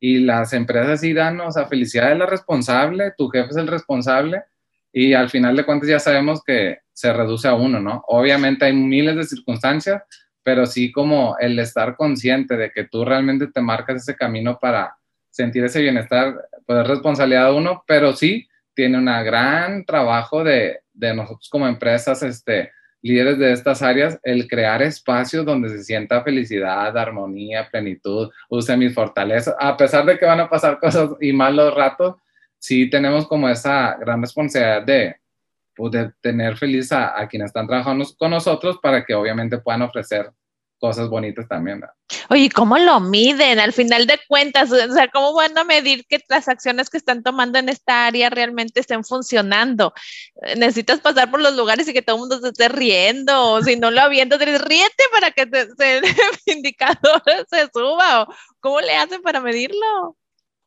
y las empresas sí dan, o sea, felicidad es la responsable, tu jefe es el responsable, y al final de cuentas ya sabemos que se reduce a uno, ¿no? Obviamente hay miles de circunstancias, pero sí como el estar consciente de que tú realmente te marcas ese camino para sentir ese bienestar, es responsabilidad de uno, pero sí tiene un gran trabajo de, de nosotros como empresas, este, líderes de estas áreas, el crear espacios donde se sienta felicidad, armonía, plenitud, use mis fortalezas, a pesar de que van a pasar cosas y malos ratos, sí tenemos como esa gran responsabilidad de, poder tener feliz a, a, quienes están trabajando con nosotros para que obviamente puedan ofrecer cosas bonitas también. Oye, ¿cómo lo miden? Al final de cuentas, o sea, ¿cómo van a medir que las acciones que están tomando en esta área realmente estén funcionando? Necesitas pasar por los lugares y que todo el mundo se esté riendo, o si no lo avientas, ríete para que el indicador se suba, ¿cómo le hacen para medirlo?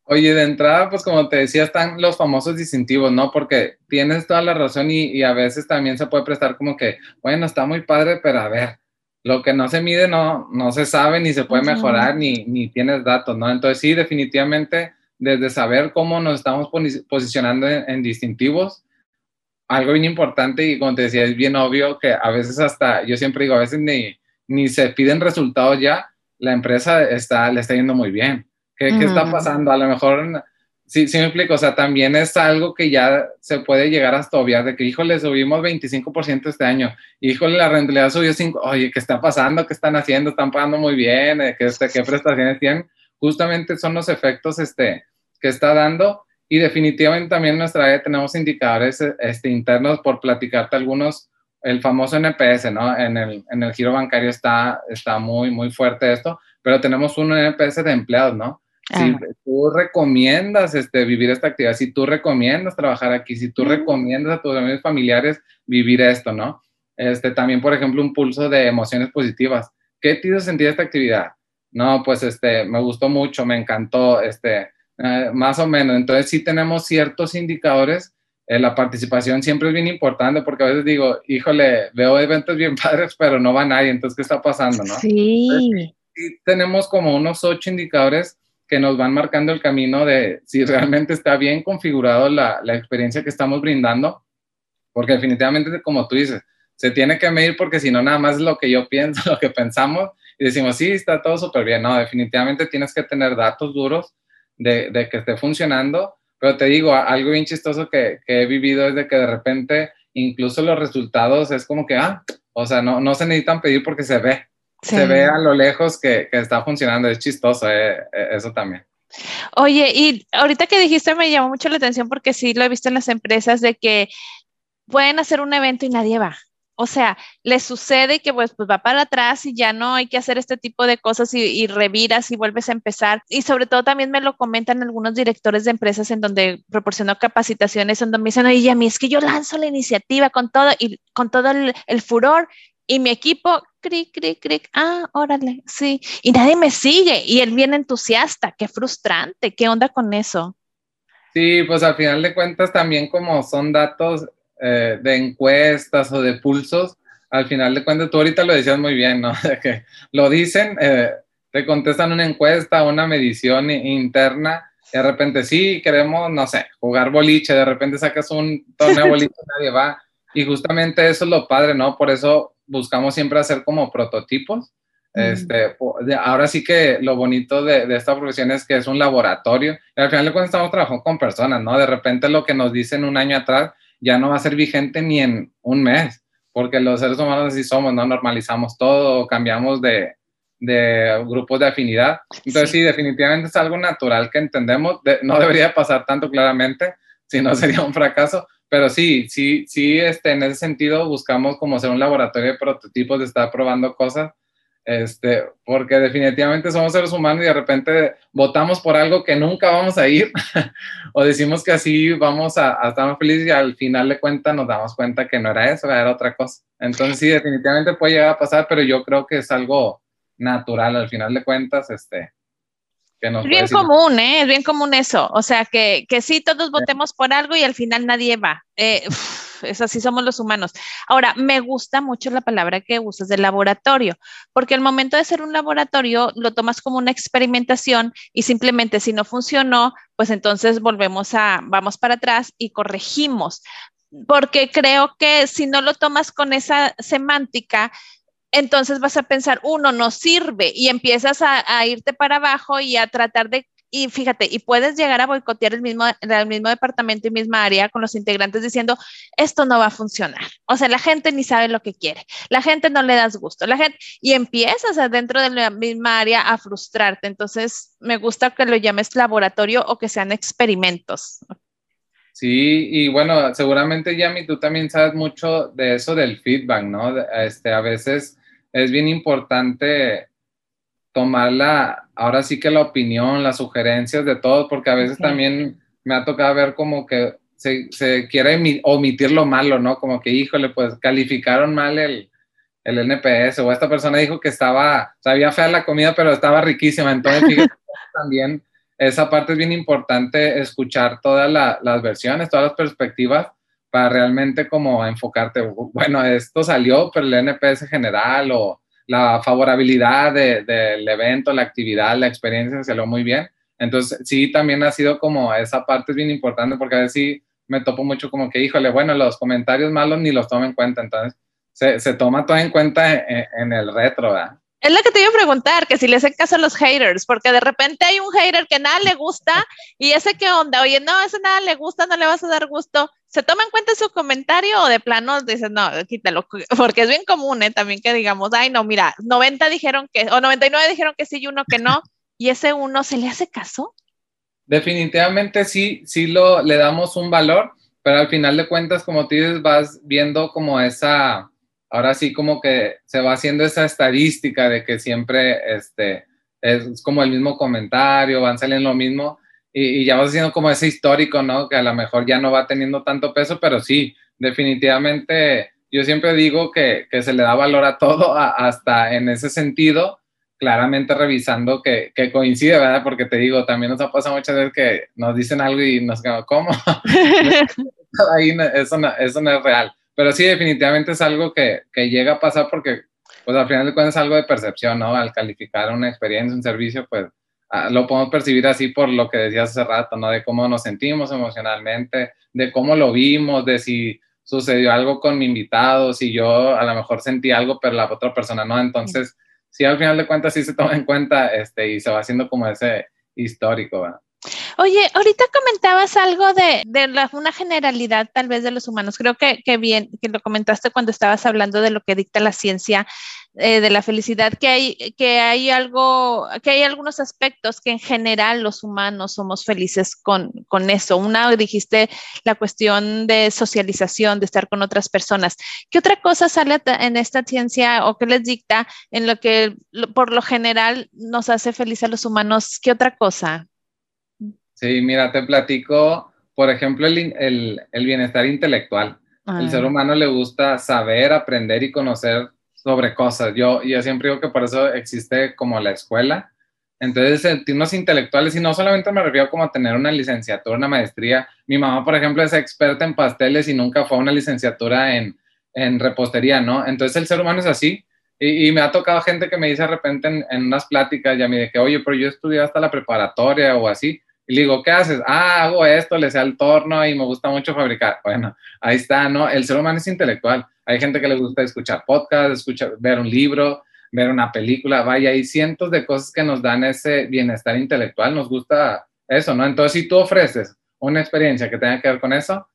Oye, de entrada, pues como te decía, están los famosos distintivos, ¿no? Porque tienes toda la razón y, a veces también se puede prestar como que, bueno, está muy padre, pero a ver, lo que no se mide no, no se sabe ni se puede mejorar ni, ni tienes datos, ¿no? Entonces sí, definitivamente, desde saber cómo nos estamos posicionando en, distintivos, algo bien importante y como te decía, es bien obvio que a veces hasta, yo siempre digo, a veces ni, ni se piden resultados ya, la empresa está, le está yendo muy bien ¿Qué, está pasando? A lo mejor, sí, sí me explico, o sea, también es algo que ya se puede llegar hasta obviar, de que, híjole, subimos 25% este año, híjole, la rentabilidad subió 5, oye, ¿qué está pasando? ¿Qué están haciendo? ¿Están pagando muy bien? Eh, ¿Qué, este, qué prestaciones tienen? Justamente son los efectos este, que está dando y definitivamente también en nuestra área tenemos indicadores este, internos por platicarte algunos, el famoso NPS, ¿no? En el, en el giro bancario está, está muy, muy fuerte esto, pero tenemos un NPS de empleados, ¿no? Si tú recomiendas este, vivir esta actividad, si tú recomiendas trabajar aquí, si tú recomiendas a tus amigos familiares vivir esto, ¿no? Este, también, por ejemplo, un pulso de emociones positivas. ¿Qué te hizo sentir esta actividad? No, pues este, me gustó mucho, me encantó, este, eh, más o menos. Entonces, sí tenemos ciertos indicadores. Eh, la participación siempre es bien importante porque a veces digo, híjole, veo eventos bien padres, pero no va nadie, entonces, ¿qué está pasando, no? Sí. sí tenemos como unos ocho indicadores que nos van marcando el camino de si realmente está bien configurado la, la, experiencia que estamos brindando, porque definitivamente, como tú dices, se tiene que medir porque si no, nada más lo que yo pienso, lo que pensamos, y decimos, sí, está todo súper bien. No, definitivamente tienes que tener datos duros de, de, que esté funcionando, pero te digo, algo bien chistoso que, que, he vivido es de que de repente incluso los resultados es como que, ah, o sea, no, no se necesitan pedir porque se ve. Se ve a lo lejos que, que está funcionando. Es chistoso eh, eh, eso también. Oye, y ahorita que dijiste me llamó mucho la atención porque sí lo he visto en las empresas de que pueden hacer un evento y nadie va. O sea, le sucede que pues, pues va para atrás y ya no hay que hacer este tipo de cosas y, reviras y vuelves a empezar. Y sobre todo también me lo comentan algunos directores de empresas en donde proporciono capacitaciones, en donde me dicen, oye, a mí es que yo lanzo la iniciativa con todo y con todo el, el furor y mi equipo, cric, cric, cric, ah, órale, sí. Y nadie me sigue y él viene entusiasta, qué frustrante, ¿qué onda con eso? Sí, pues al final de cuentas también como son datos eh, de encuestas o de pulsos, al final de cuentas tú ahorita lo decías muy bien, ¿no? De que lo dicen, eh, te contestan una encuesta, una medición interna, de repente sí, queremos, no sé, jugar boliche, de repente sacas un torneo boliche, nadie va. Y justamente eso es lo padre, ¿no? Por eso buscamos siempre hacer como prototipos. Este, ahora sí que lo bonito de, de, esta profesión es que es un laboratorio. Y al final de cuentas estamos trabajando con personas, ¿no? De repente lo que nos dicen un año atrás ya no va a ser vigente ni en un mes, porque los seres humanos así somos, ¿no? Normalizamos todo, cambiamos de, de grupos de afinidad. Entonces sí. definitivamente es algo natural que entendemos. no debería pasar tanto claramente, si no sería un fracaso, pero sí, sí, sí, este, en ese sentido buscamos como ser un laboratorio de prototipos, de estar probando cosas, este, porque definitivamente somos seres humanos y de repente votamos por algo que nunca vamos a ir o decimos que así vamos a, estar más felices y al final de cuentas nos damos cuenta que no era eso, era otra cosa. Entonces sí, definitivamente puede llegar a pasar, pero yo creo que es algo natural al final de cuentas, este, es bien común, ¿eh? Es bien común eso. O sea, que, que sí, todos votemos por algo y al final nadie va. Eh, es así somos los humanos. Ahora, me gusta mucho la palabra que usas de laboratorio, porque al momento de ser un laboratorio lo tomas como una experimentación y simplemente si no funcionó, pues entonces volvemos a, vamos para atrás y corregimos. Porque creo que si no lo tomas con esa semántica, entonces vas a pensar, uno no sirve y empiezas a, irte para abajo y a tratar de, y fíjate, y puedes llegar a boicotear el mismo, el mismo departamento y misma área con los integrantes diciendo, esto no va a funcionar. O sea, la gente ni sabe lo que quiere, la gente no le das gusto, la gente, y empiezas dentro de la misma área a frustrarte. Entonces, me gusta que lo llames laboratorio o que sean experimentos. Sí, y bueno, seguramente Yami, tú también sabes mucho de eso del feedback, ¿no? Este, a veces es bien importante tomar la, ahora sí que la opinión, las sugerencias de todos, porque a veces también me ha tocado ver como que se, se, quiere omitir lo malo, ¿no? Como que, híjole, pues calificaron mal el, el NPS o esta persona dijo que estaba, sabía fea la comida, pero estaba riquísima. Entonces, fíjate, también esa parte es bien importante, escuchar todas las versiones, todas las perspectivas para realmente como enfocarte, bueno, esto salió, pero el NPS general o la favorabilidad del evento, la actividad, la experiencia salió muy bien. Entonces, sí, también ha sido como esa parte es bien importante porque a veces sí me topo mucho como que, híjole, bueno, los comentarios malos ni los tomo en cuenta. Entonces, se, toma todo en cuenta en, en el retro, ¿verdad? Es lo que te iba a preguntar, que si le hacen caso a los haters, porque de repente hay un hater que nada le gusta y ese qué onda, oye, no, ese nada le gusta, no le vas a dar gusto. ¿Se toma en cuenta su comentario o de plano dices, no, quítalo? Porque es bien común, ¿eh? También que digamos, ay, no, mira, 90 dijeron que, o 99 dijeron que sí y uno que no, y ese uno, ¿se le hace caso? Definitivamente sí, sí lo, le damos un valor, pero al final de cuentas, como tú dices, vas viendo como esa ahora sí como que se va haciendo esa estadística de que siempre este, es como el mismo comentario, van saliendo lo mismo y, ya vas haciendo como ese histórico, ¿no? Que a lo mejor ya no va teniendo tanto peso, pero sí, definitivamente yo siempre digo que, que se le da valor a todo, hasta en ese sentido, claramente revisando que, que, coincide, ¿verdad? Porque te digo, también nos ha pasado muchas veces que nos dicen algo y nos quedamos, ¿cómo? Ahí eso eso no es real pero sí, definitivamente es algo que, que, llega a pasar porque, pues al final de cuentas es algo de percepción, ¿no? Al calificar una experiencia, un servicio, pues lo podemos percibir así por lo que decías hace rato, ¿no? De cómo nos sentimos emocionalmente, de cómo lo vimos, de si sucedió algo con mi invitado, si yo a lo mejor sentí algo, pero la otra persona no. Entonces, sí, al final de cuentas sí se toma en cuenta este, y se va haciendo como ese histórico, ¿verdad? Oye, ahorita comentabas algo de, una generalidad tal vez de los humanos. Creo que, bien, que lo comentaste cuando estabas hablando de lo que dicta la ciencia eh, de la felicidad, que hay, que hay algo, que hay algunos aspectos que en general los humanos somos felices con, con eso. Una, dijiste la cuestión de socialización, de estar con otras personas. ¿Qué otra cosa sale en esta ciencia o qué les dicta en lo que por lo general nos hace feliz a los humanos? ¿Qué otra cosa? Sí, mira, te platico, por ejemplo, el, el, el bienestar intelectual. El ser ah. humano le gusta saber, aprender y conocer sobre cosas. Yo, yo siempre digo que por eso existe como la escuela. Entonces, sentirnos intelectuales, y no solamente me refiero como a tener una licenciatura, una maestría. Mi mamá, por ejemplo, es experta en pasteles y nunca fue a una licenciatura en, en repostería, ¿no? Entonces, el ser humano es así. Y, me ha tocado gente que me dice de repente en, en unas pláticas, ya me que, oye, pero yo estudié hasta la preparatoria o así. Y le digo, ¿qué haces? Ah, hago esto, le sé al torno y me gusta mucho fabricar. Bueno, ahí está, ¿no? El ser humano es intelectual. Hay gente que le gusta escuchar podcast, escuchar, ver un libro, ver una película. Vaya, hay cientos de cosas que nos dan ese bienestar intelectual. Nos gusta eso, ¿no? Entonces, si tú ofreces una experiencia que tenga que ver con eso,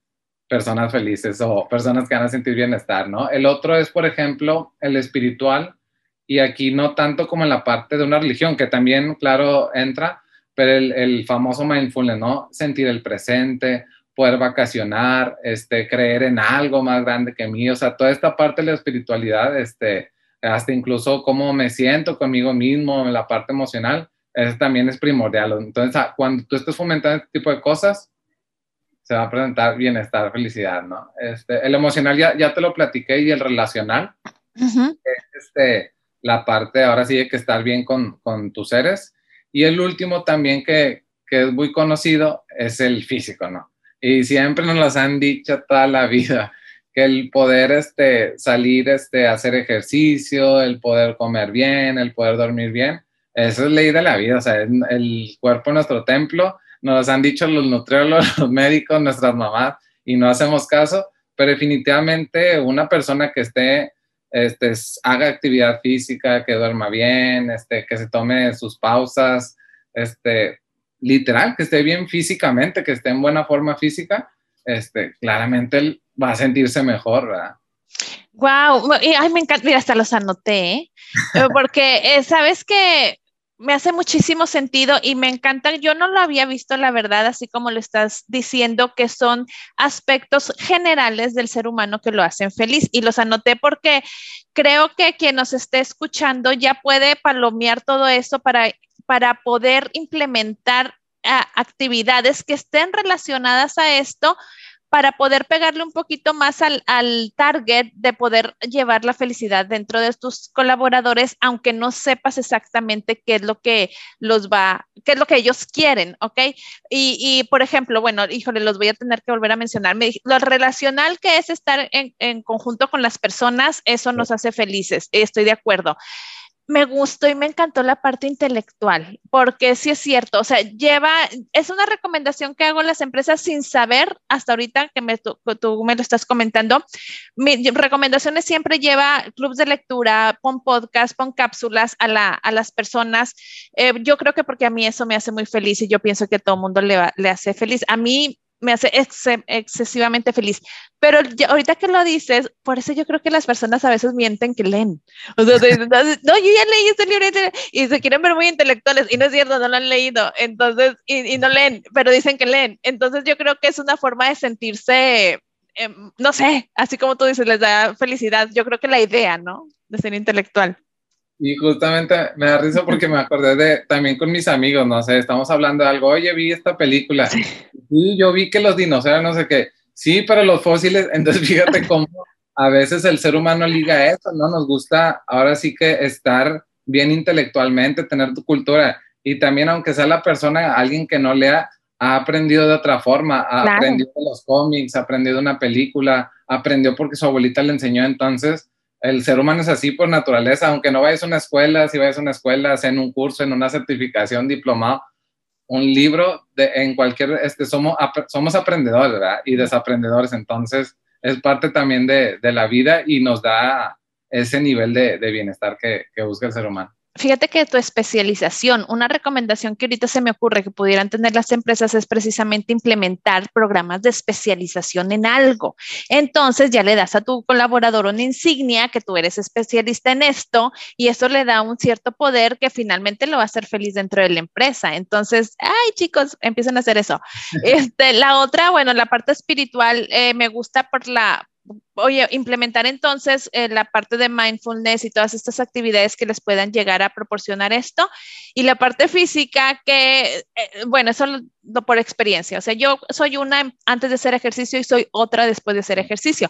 personas felices o personas que van a sentir bienestar, ¿no? El otro es, por ejemplo, el espiritual. Y aquí no tanto como en la parte de una religión, que también, claro, entra, pero el, famoso mindfulness, ¿no? Sentir el presente, poder vacacionar, este, creer en algo más grande que mí, o sea, toda esta parte de la espiritualidad, este, hasta incluso cómo me siento conmigo mismo, la parte emocional, eso también es primordial. Entonces, ah, cuando tú estés fomentando este tipo de cosas, se va a presentar bienestar, felicidad, ¿no? Este, el emocional ya, ya te lo platiqué y el relacional, este, la parte ahora sí hay que estar bien con, con tus seres y el último también que, que es muy conocido es el físico, ¿no? Y siempre nos lo han dicho toda la vida, que el poder este, salir este, hacer ejercicio, el poder comer bien, el poder dormir bien, eso es ley de la vida, o sea, el cuerpo es nuestro templo, nos han dicho los nutriólogos, los médicos, nuestras mamás, y no hacemos caso, pero definitivamente una persona que esté este, haga actividad física, que duerma bien, este, que se tome sus pausas, este, literal, que esté bien físicamente, que esté en buena forma física, este, claramente él va a sentirse mejor, ¿verdad? Wow, ay, me encanta, mira, hasta los anoté, ¿eh? porque eh, sabes que me hace muchísimo sentido y me encanta. Yo no lo había visto, la verdad, así como lo estás diciendo, que son aspectos generales del ser humano que lo hacen feliz. Y los anoté porque creo que quien nos esté escuchando ya puede palomear todo eso para, para poder implementar ah, actividades que estén relacionadas a esto para poder pegarle un poquito más al, target de poder llevar la felicidad dentro de tus colaboradores, aunque no sepas exactamente qué es lo que los va, qué es lo que ellos quieren, ¿ok? Y, por ejemplo, bueno, híjole, los voy a tener que volver a mencionar. lo relacional que es estar en, en conjunto con las personas, eso nos hace felices, estoy de acuerdo me gustó y me encantó la parte intelectual, porque sí es cierto, o sea, lleva, es una recomendación que hago a las empresas sin saber hasta ahorita que me, tú, me lo estás comentando. Mi recomendación es siempre lleva clubs de lectura, pon podcast, pon cápsulas a, la, a las personas. Eh, yo creo que porque a mí eso me hace muy feliz y yo pienso que a todo mundo le, le hace feliz. A mí me hace excesivamente feliz. Pero ahorita que lo dices, por eso yo creo que las personas a veces mienten que leen. O sea, no, yo ya leí este libro y se quieren ver muy intelectuales y no es cierto, no lo han leído. Entonces, y, no leen, pero dicen que leen. Entonces yo creo que es una forma de sentirse, em, no sé, así como tú dices, les da felicidad. Yo creo que la idea, ¿no? De ser intelectual. Y justamente me da risa porque me acordé de también con mis amigos, no sé, estamos hablando de algo, oye, vi esta película. Sí, yo vi que los dinosaurios, no sé qué. Sí, pero los fósiles, entonces fíjate cómo a veces el ser humano liga eso, ¿no? Nos gusta ahora sí que estar bien intelectualmente, tener tu cultura. Y también, aunque sea la persona, alguien que no lea, ha aprendido de otra forma, ha aprendido de los cómics, ha aprendido una película, aprendió porque su abuelita le enseñó. Entonces, el ser humano es así por naturaleza, aunque no vayas a una escuela, si vayas a una escuela, sea en un curso, en una certificación, diplomado, un libro, de, en cualquier, este, somos, somos aprendedores, ¿verdad? Y desaprendedores, entonces es parte también de, de la vida y nos da ese nivel de, de bienestar que, que, busca el ser humano. Fíjate que tu especialización, una recomendación que ahorita se me ocurre que pudieran tener las empresas es precisamente implementar programas de especialización en algo. Entonces ya le das a tu colaborador una insignia que tú eres especialista en esto y eso le da un cierto poder que finalmente lo va a hacer feliz dentro de la empresa. Entonces, ay chicos, empiezan a hacer eso. Este, la otra, bueno, la parte espiritual eh, me gusta por la, oye, implementar entonces eh, la parte de mindfulness y todas estas actividades que les puedan llegar a proporcionar esto. Y la parte física que, eh, bueno, eso lo, por experiencia. O sea, yo soy una antes de hacer ejercicio y soy otra después de hacer ejercicio.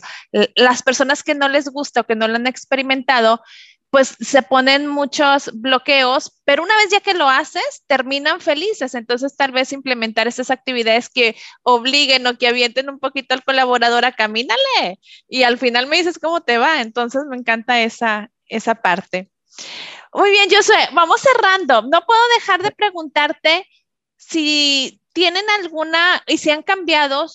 Las personas que no les gusta o que no lo han experimentado, pues se ponen muchos bloqueos, pero una vez ya que lo haces, terminan felices. Entonces, tal vez implementar esas actividades que obliguen o que avienten un poquito al colaborador a camínale y al final me dices cómo te va. Entonces, me encanta esa, esa parte. Muy bien, yo sé, vamos cerrando. No puedo dejar de preguntarte si tienen alguna y si han cambiado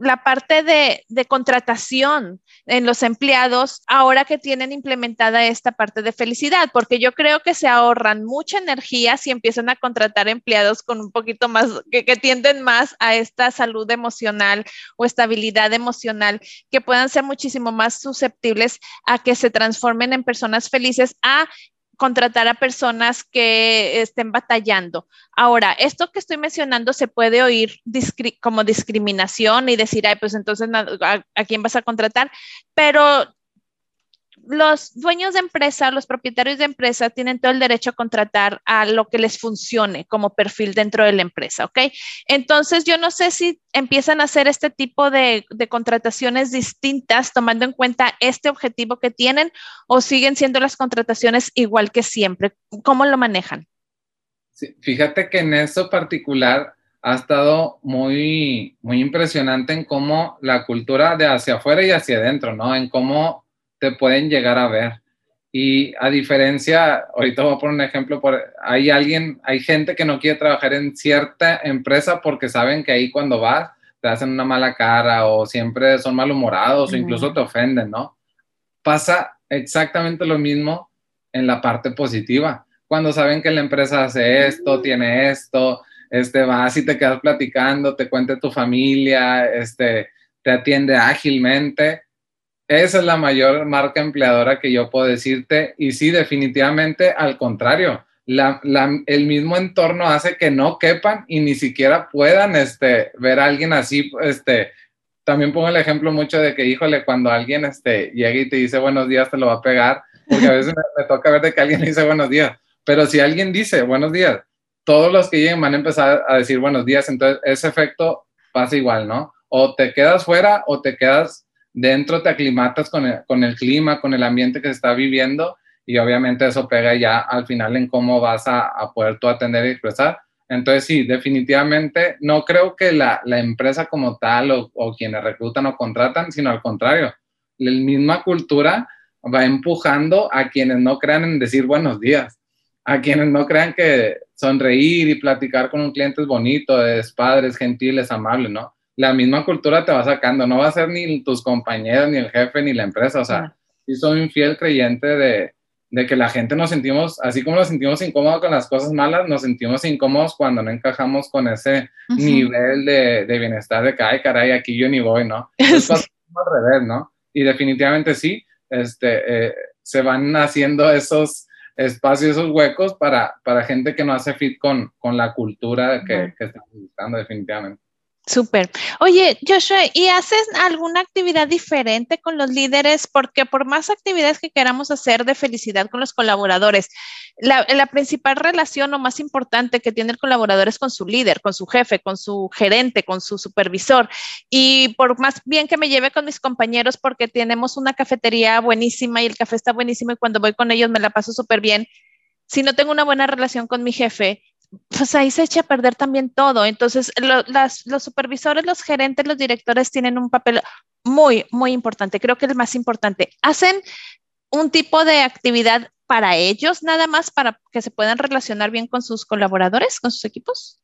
la parte de, contratación en los empleados ahora que tienen implementada esta parte de felicidad, porque yo creo que se ahorran mucha energía si empiezan a contratar empleados con un poquito más, que, que tienden más a esta salud emocional o estabilidad emocional, que puedan ser muchísimo más susceptibles a que se transformen en personas felices, a contratar a personas que estén batallando. Ahora, esto que estoy mencionando se puede oír como discriminación y decir, ay, pues entonces, ¿a, ¿a, quién vas a contratar? Pero los dueños de empresa, los propietarios de empresa tienen todo el derecho a contratar a lo que les funcione como perfil dentro de la empresa, ¿ok? Entonces, yo no sé si empiezan a hacer este tipo de, contrataciones distintas tomando en cuenta este objetivo que tienen o siguen siendo las contrataciones igual que siempre. ¿Cómo lo manejan? Sí, fíjate que en eso particular ha estado muy, muy impresionante en cómo la cultura de hacia afuera y hacia adentro, ¿no? En cómo te pueden llegar a ver. Y a diferencia, ahorita voy a poner un ejemplo, por, hay alguien, hay gente que no quiere trabajar en cierta empresa porque saben que ahí cuando vas te hacen una mala cara o siempre son malhumorados o incluso te ofenden, ¿no? Pasa exactamente lo mismo en la parte positiva. Cuando saben que la empresa hace esto, tiene esto, este, vas y te quedas platicando, te cuenta tu familia, este, te atiende ágilmente, esa es la mayor marca empleadora que yo puedo decirte. Y sí, definitivamente al contrario. el mismo entorno hace que no quepan y ni siquiera puedan este, ver a alguien así. Este, también pongo el ejemplo mucho de que, híjole, cuando alguien este, llega y te dice buenos días, te lo va a pegar, porque a veces me, toca ver de que alguien dice buenos días. Pero si alguien dice buenos días, todos los que lleguen van a empezar a decir buenos días, entonces ese efecto pasa igual, ¿no? O te quedas fuera o te quedas dentro te aclimatas con el, con el clima, con el ambiente que se está viviendo y obviamente eso pega ya al final en cómo vas a, a poder tú atender y expresar. Entonces sí, definitivamente no creo que la, la empresa como tal o, o, quienes reclutan o contratan, sino al contrario, la misma cultura va empujando a quienes no crean en decir buenos días, a quienes no crean que sonreír y platicar con un cliente es bonito, es padre, es gentil, es amable, ¿no? La misma cultura te va sacando, no va a ser ni tus compañeros, ni el jefe, ni la empresa, o sea, sí soy un fiel creyente de, de, que la gente nos sentimos, así como nos sentimos incómodos con las cosas malas, nos sentimos incómodos cuando no encajamos con ese nivel de, de, bienestar de que, ay, caray, aquí yo ni voy, ¿no? Es al revés, ¿no? Y definitivamente sí, este, eh, se van haciendo esos espacios, esos huecos para, para gente que no hace fit con, con la cultura que, que estamos buscando definitivamente. Súper. Oye, Joshua, ¿y haces alguna actividad diferente con los líderes? Porque por más actividades que queramos hacer de felicidad con los colaboradores, la, principal relación o más importante que tiene el colaborador es con su líder, con su jefe, con su gerente, con su supervisor. Y por más bien que me lleve con mis compañeros porque tenemos una cafetería buenísima y el café está buenísimo y cuando voy con ellos me la paso súper bien, si no tengo una buena relación con mi jefe, pues ahí se echa a perder también todo. Entonces, lo, las, los supervisores, los gerentes, los directores tienen un papel muy, muy importante. Creo que el más importante. Hacen un tipo de actividad para ellos, nada más para que se puedan relacionar bien con sus colaboradores, con sus equipos.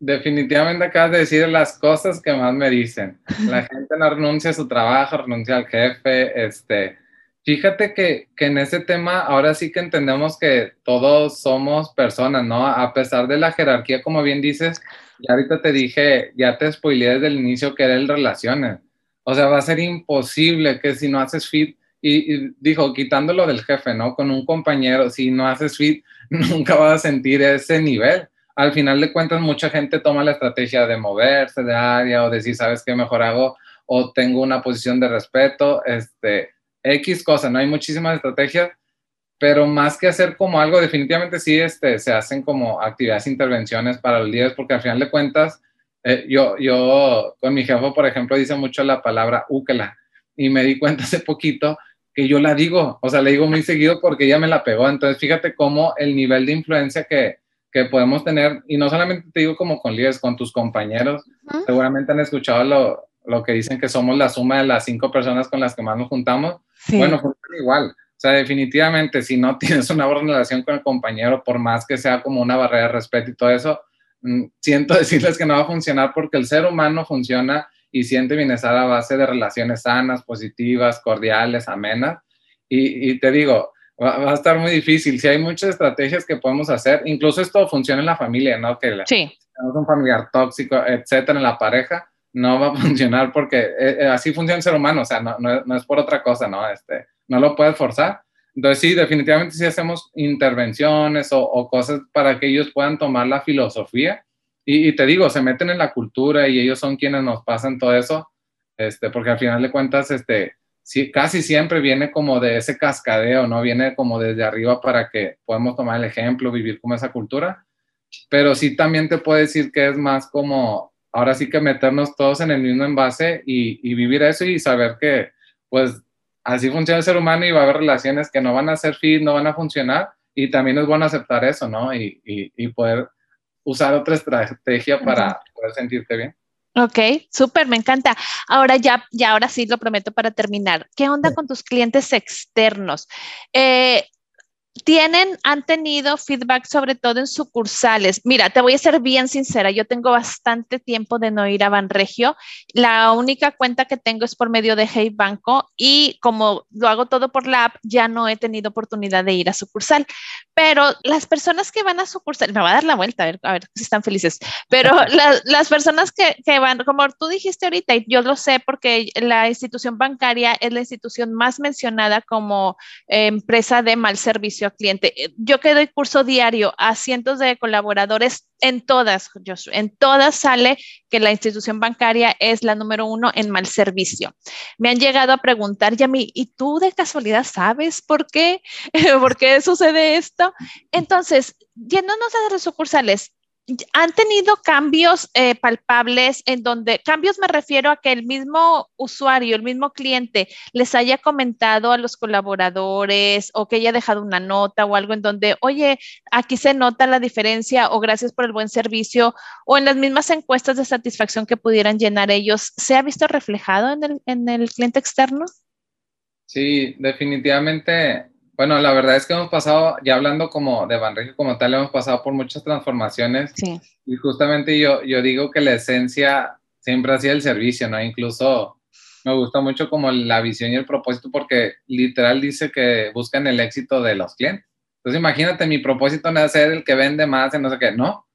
Definitivamente acabas de decir las cosas que más me dicen. La gente no renuncia a su trabajo, renuncia al jefe, este, Fíjate que, que, en ese tema ahora sí que entendemos que todos somos personas, ¿no? A pesar de la jerarquía, como bien dices, y ahorita te dije, ya te spoileé desde el inicio que era el relaciones. O sea, va a ser imposible que si no haces fit, y, dijo, quitándolo del jefe, ¿no? Con un compañero, si no haces fit, nunca vas a sentir ese nivel. Al final de cuentas, mucha gente toma la estrategia de moverse de área o decir, ¿sabes qué mejor hago? O tengo una posición de respeto, este, X cosa, ¿no? Hay muchísimas estrategias, pero más que hacer como algo, definitivamente sí, este, se hacen como actividades, intervenciones para los líderes, porque al final de cuentas, eh, yo, yo con mi jefe, por ejemplo, dice mucho la palabra úquela, y me di cuenta hace poquito que yo la digo, o sea, le digo muy seguido porque ella me la pegó. Entonces, fíjate cómo el nivel de influencia que, que podemos tener, y no solamente te digo como con líderes, con tus compañeros, seguramente han escuchado lo, lo, que dicen que somos la suma de las cinco personas con las que más nos juntamos. Bueno, funciona igual. O sea, definitivamente, si no tienes una buena relación con el compañero, por más que sea como una barrera de respeto y todo eso, mm, siento decirles que no va a funcionar porque el ser humano funciona y siente bienestar a base de relaciones sanas, positivas, cordiales, amenas. Y, te digo, va, a estar muy difícil. Si hay muchas estrategias que podemos hacer, incluso esto funciona en la familia, ¿no? Que sí. tenemos un familiar tóxico, etcétera, en la pareja, no va a funcionar porque eh, eh, así funciona el ser humano, o sea, no, no, es por otra cosa, ¿no? Este, no lo puedes forzar. Entonces, sí, definitivamente sí hacemos intervenciones o, cosas para que ellos puedan tomar la filosofía y, te digo, se meten en la cultura y ellos son quienes nos pasan todo eso, este, porque al final de cuentas, este, casi siempre viene como de ese cascadeo, ¿no? Viene como desde arriba para que podamos tomar el ejemplo, vivir como esa cultura, pero sí también te puedo decir que es más como, ahora sí que meternos todos en el mismo envase y, y vivir eso y saber que, pues, así funciona el ser humano y va a haber relaciones que no van a ser fit, no van a funcionar, y también es bueno aceptar eso, ¿no? Y, y, y poder usar otra estrategia para poder sentirte bien. Ok, súper, me encanta. Ahora ya, ya ahora sí lo prometo para terminar. ¿Qué onda con tus clientes externos? Eh, tienen, han tenido feedback sobre todo en sucursales. Mira, te voy a ser bien sincera, yo tengo bastante tiempo de no ir a Banregio. La única cuenta que tengo es por medio de Hey Banco y como lo hago todo por la app, ya no he tenido oportunidad de ir a sucursal. Pero las personas que van a sucursal, me va a dar la vuelta, a ver, a ver si están felices, pero las personas que, que van, como tú dijiste ahorita, y yo lo sé porque la institución bancaria es la institución más mencionada como eh, empresa de mal servicio cliente. Eh, yo que doy curso diario a cientos de colaboradores, en todas, en todas sale que la institución bancaria es la número uno en mal servicio. Me han llegado a preguntar, Yami, ¿y tú de casualidad sabes por qué? ¿Por qué sucede esto? Entonces, yéndonos a las sucursales, han tenido cambios eh, palpables en donde, cambios me refiero a que el mismo usuario, el mismo cliente les haya comentado a los colaboradores o que haya dejado una nota o algo en donde, oye, aquí se nota la diferencia o gracias por el buen servicio o en las mismas encuestas de satisfacción que pudieran llenar ellos, ¿se ha visto reflejado en el, en el cliente externo? Sí, definitivamente bueno, la verdad es que hemos pasado, ya hablando como de Banregio como tal, hemos pasado por muchas transformaciones. Sí. Y justamente yo, yo digo que la esencia siempre ha sido el servicio, ¿no? Incluso me gusta mucho como la visión y el propósito porque literal dice que buscan el éxito de los clientes. Entonces imagínate, mi propósito no es ser el que vende más y no sé qué, no.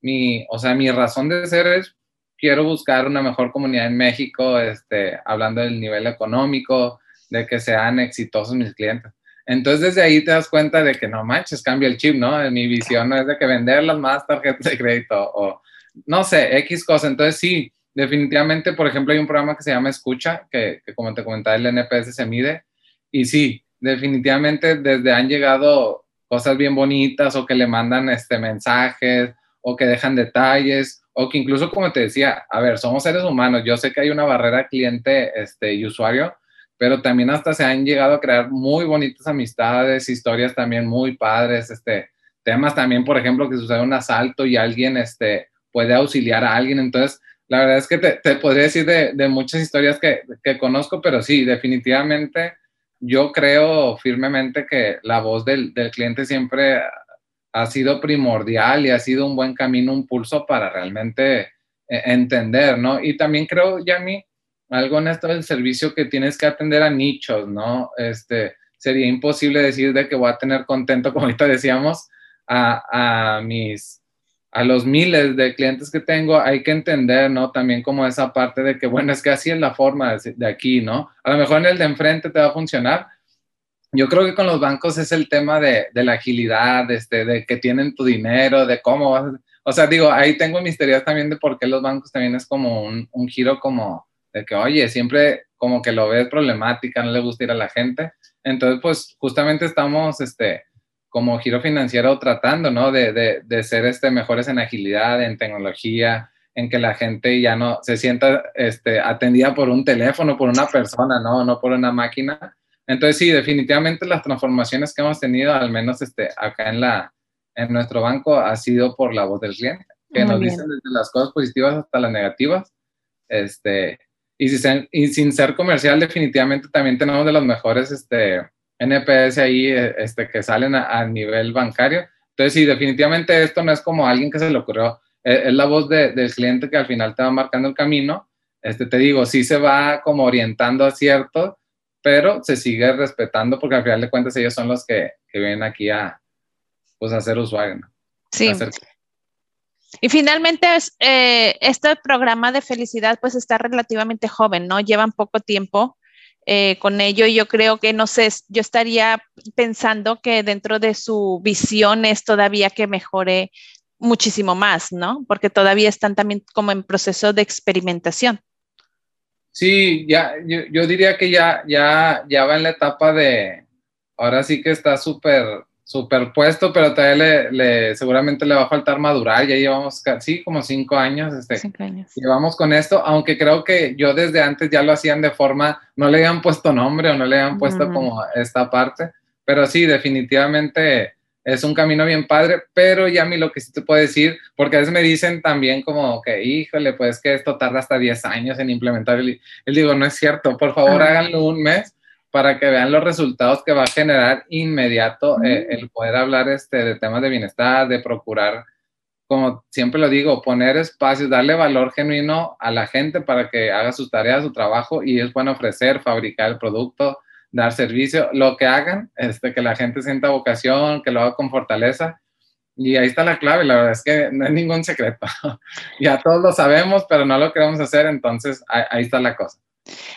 Mi, o sea, mi razón de ser es quiero buscar una mejor comunidad en México, este, hablando del nivel económico, de que sean exitosos mis clientes. Entonces desde ahí te das cuenta de que no manches, cambia el chip, ¿no? Mi visión no es de que vender las más tarjetas de crédito o no sé, X cosa. Entonces sí, definitivamente, por ejemplo, hay un programa que se llama Escucha, que, como te comentaba, el NPS se mide. Y sí, definitivamente desde han llegado cosas bien bonitas o que le mandan este, mensajes o que dejan detalles o que incluso, como te decía, a ver, somos seres humanos. Yo sé que hay una barrera cliente este, y usuario, pero también hasta se han llegado a crear muy bonitas amistades, historias también muy padres, este, temas también, por ejemplo, que sucede un asalto y alguien este, puede auxiliar a alguien. Entonces, la verdad es que te, te podría decir de, de muchas historias que, que, conozco, pero sí, definitivamente yo creo firmemente que la voz del, del, cliente siempre ha sido primordial y ha sido un buen camino, un pulso para realmente eh, entender, ¿no? Y también creo, Yami, algo en esto del servicio que tienes que atender a nichos, ¿no? Este, sería imposible decir de que voy a tener contento, como ahorita decíamos, a, a mis a los miles de clientes que tengo, hay que entender, ¿no? También como esa parte de que, bueno, es que así es la forma de, aquí, ¿no? A lo mejor en el de enfrente te va a funcionar. Yo creo que con los bancos es el tema de, de la agilidad, este, de que tienen tu dinero, de cómo vas. O sea, digo, ahí tengo mis teorías también de por qué los bancos también es como un, un giro como de que, oye, siempre como que lo ves problemática, no le gusta ir a la gente. Entonces, pues justamente estamos, este, como giro financiero tratando, ¿no? De, de, de, ser este, mejores en agilidad, en tecnología, en que la gente ya no se sienta este, atendida por un teléfono, por una persona, ¿no? No por una máquina. Entonces, sí, definitivamente las transformaciones que hemos tenido, al menos este, acá en, la, en nuestro banco, ha sido por la voz del cliente, que nos dicen desde las cosas positivas hasta las negativas. Este, y, sin, y sin ser comercial, definitivamente también tenemos de los mejores este, NPS ahí eh, este, que salen a, nivel bancario. Entonces, sí, definitivamente esto no es como alguien que se le ocurrió, es, es la voz de, del cliente que al final te va marcando el camino. Este, te digo, sí se va como orientando a cierto, pero se sigue respetando porque al final de cuentas ellos son los que, que vienen aquí a, pues, a ser usuarios. ¿no? Sí. Y finalmente, eh, este programa de felicidad pues está relativamente joven, ¿no? Llevan poco tiempo eh, con ello y yo creo que, no sé, yo estaría pensando que dentro de su visión es todavía que mejore muchísimo más, ¿no? Porque todavía están también como en proceso de experimentación. Sí, ya, yo, yo diría que ya, ya, ya va en la etapa de, ahora sí que está súper superpuesto, pero todavía le, seguramente le va a faltar madurar. Ya llevamos casi como cinco años, este, cinco años. Llevamos con esto, aunque creo que yo desde antes ya lo hacían de forma, no le habían puesto nombre o no le habían puesto como esta parte, pero sí, definitivamente es un camino bien padre, pero ya a mí lo que sí te puedo decir, porque a veces me dicen también como que, híjole, pues que esto tarda hasta 10 años en implementar. Y digo, no es cierto, por favor háganlo un mes para que vean los resultados que va a generar inmediato eh, el poder hablar este, de temas de bienestar, de procurar, como siempre lo digo, poner espacios, darle valor genuino a la gente para que haga sus tareas, su trabajo y es bueno ofrecer, fabricar el producto, dar servicio, lo que hagan, este, que la gente sienta vocación, que lo haga con fortaleza. Y ahí está la clave, la verdad es que no hay ningún secreto. ya todos lo sabemos, pero no lo queremos hacer, entonces ahí está la cosa.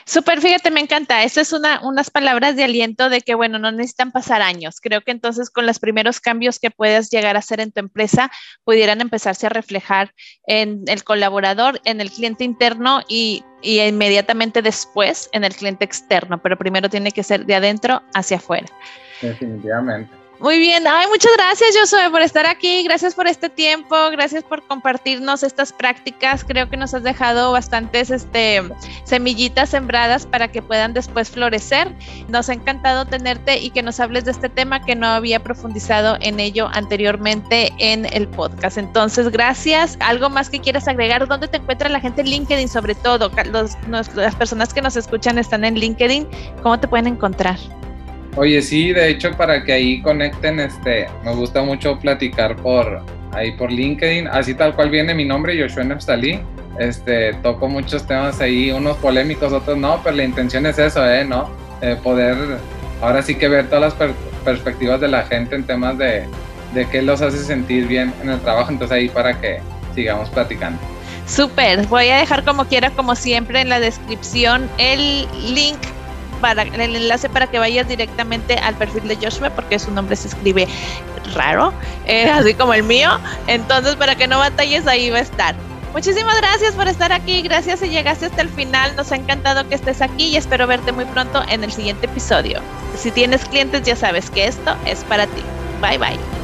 Súper, fíjate, me encanta. Estas es una, unas palabras de aliento de que, bueno, no necesitan pasar años. Creo que entonces con los primeros cambios que puedas llegar a hacer en tu empresa pudieran empezarse a reflejar en el colaborador, en el cliente interno y, y inmediatamente después en el cliente externo. Pero primero tiene que ser de adentro hacia afuera. Definitivamente. Muy bien, ay, muchas gracias Josué por estar aquí, gracias por este tiempo, gracias por compartirnos estas prácticas, creo que nos has dejado bastantes este, semillitas sembradas para que puedan después florecer. Nos ha encantado tenerte y que nos hables de este tema que no había profundizado en ello anteriormente en el podcast. Entonces, gracias. ¿Algo más que quieras agregar? ¿Dónde te encuentra la gente en LinkedIn sobre todo? las personas que nos escuchan están en LinkedIn, ¿cómo te pueden encontrar? Oye, sí, de hecho, para que ahí conecten, este, me gusta mucho platicar por ahí por LinkedIn, así tal cual viene mi nombre, Joshua Nefstalí. Este, toco muchos temas ahí, unos polémicos, otros no, pero la intención es eso, ¿eh? ¿No? Eh, poder ahora sí que ver todas las perspectivas de la gente en temas de, de qué los hace sentir bien en el trabajo, entonces ahí para que sigamos platicando. Súper, voy a dejar como quiera, como siempre, en la descripción el link para el enlace para que vayas directamente al perfil de Joshua porque su nombre se escribe raro, eh, así como el mío. Entonces, para que no batalles, ahí va a estar. Muchísimas gracias por estar aquí, gracias si llegaste hasta el final, nos ha encantado que estés aquí y espero verte muy pronto en el siguiente episodio. Si tienes clientes ya sabes que esto es para ti. Bye bye.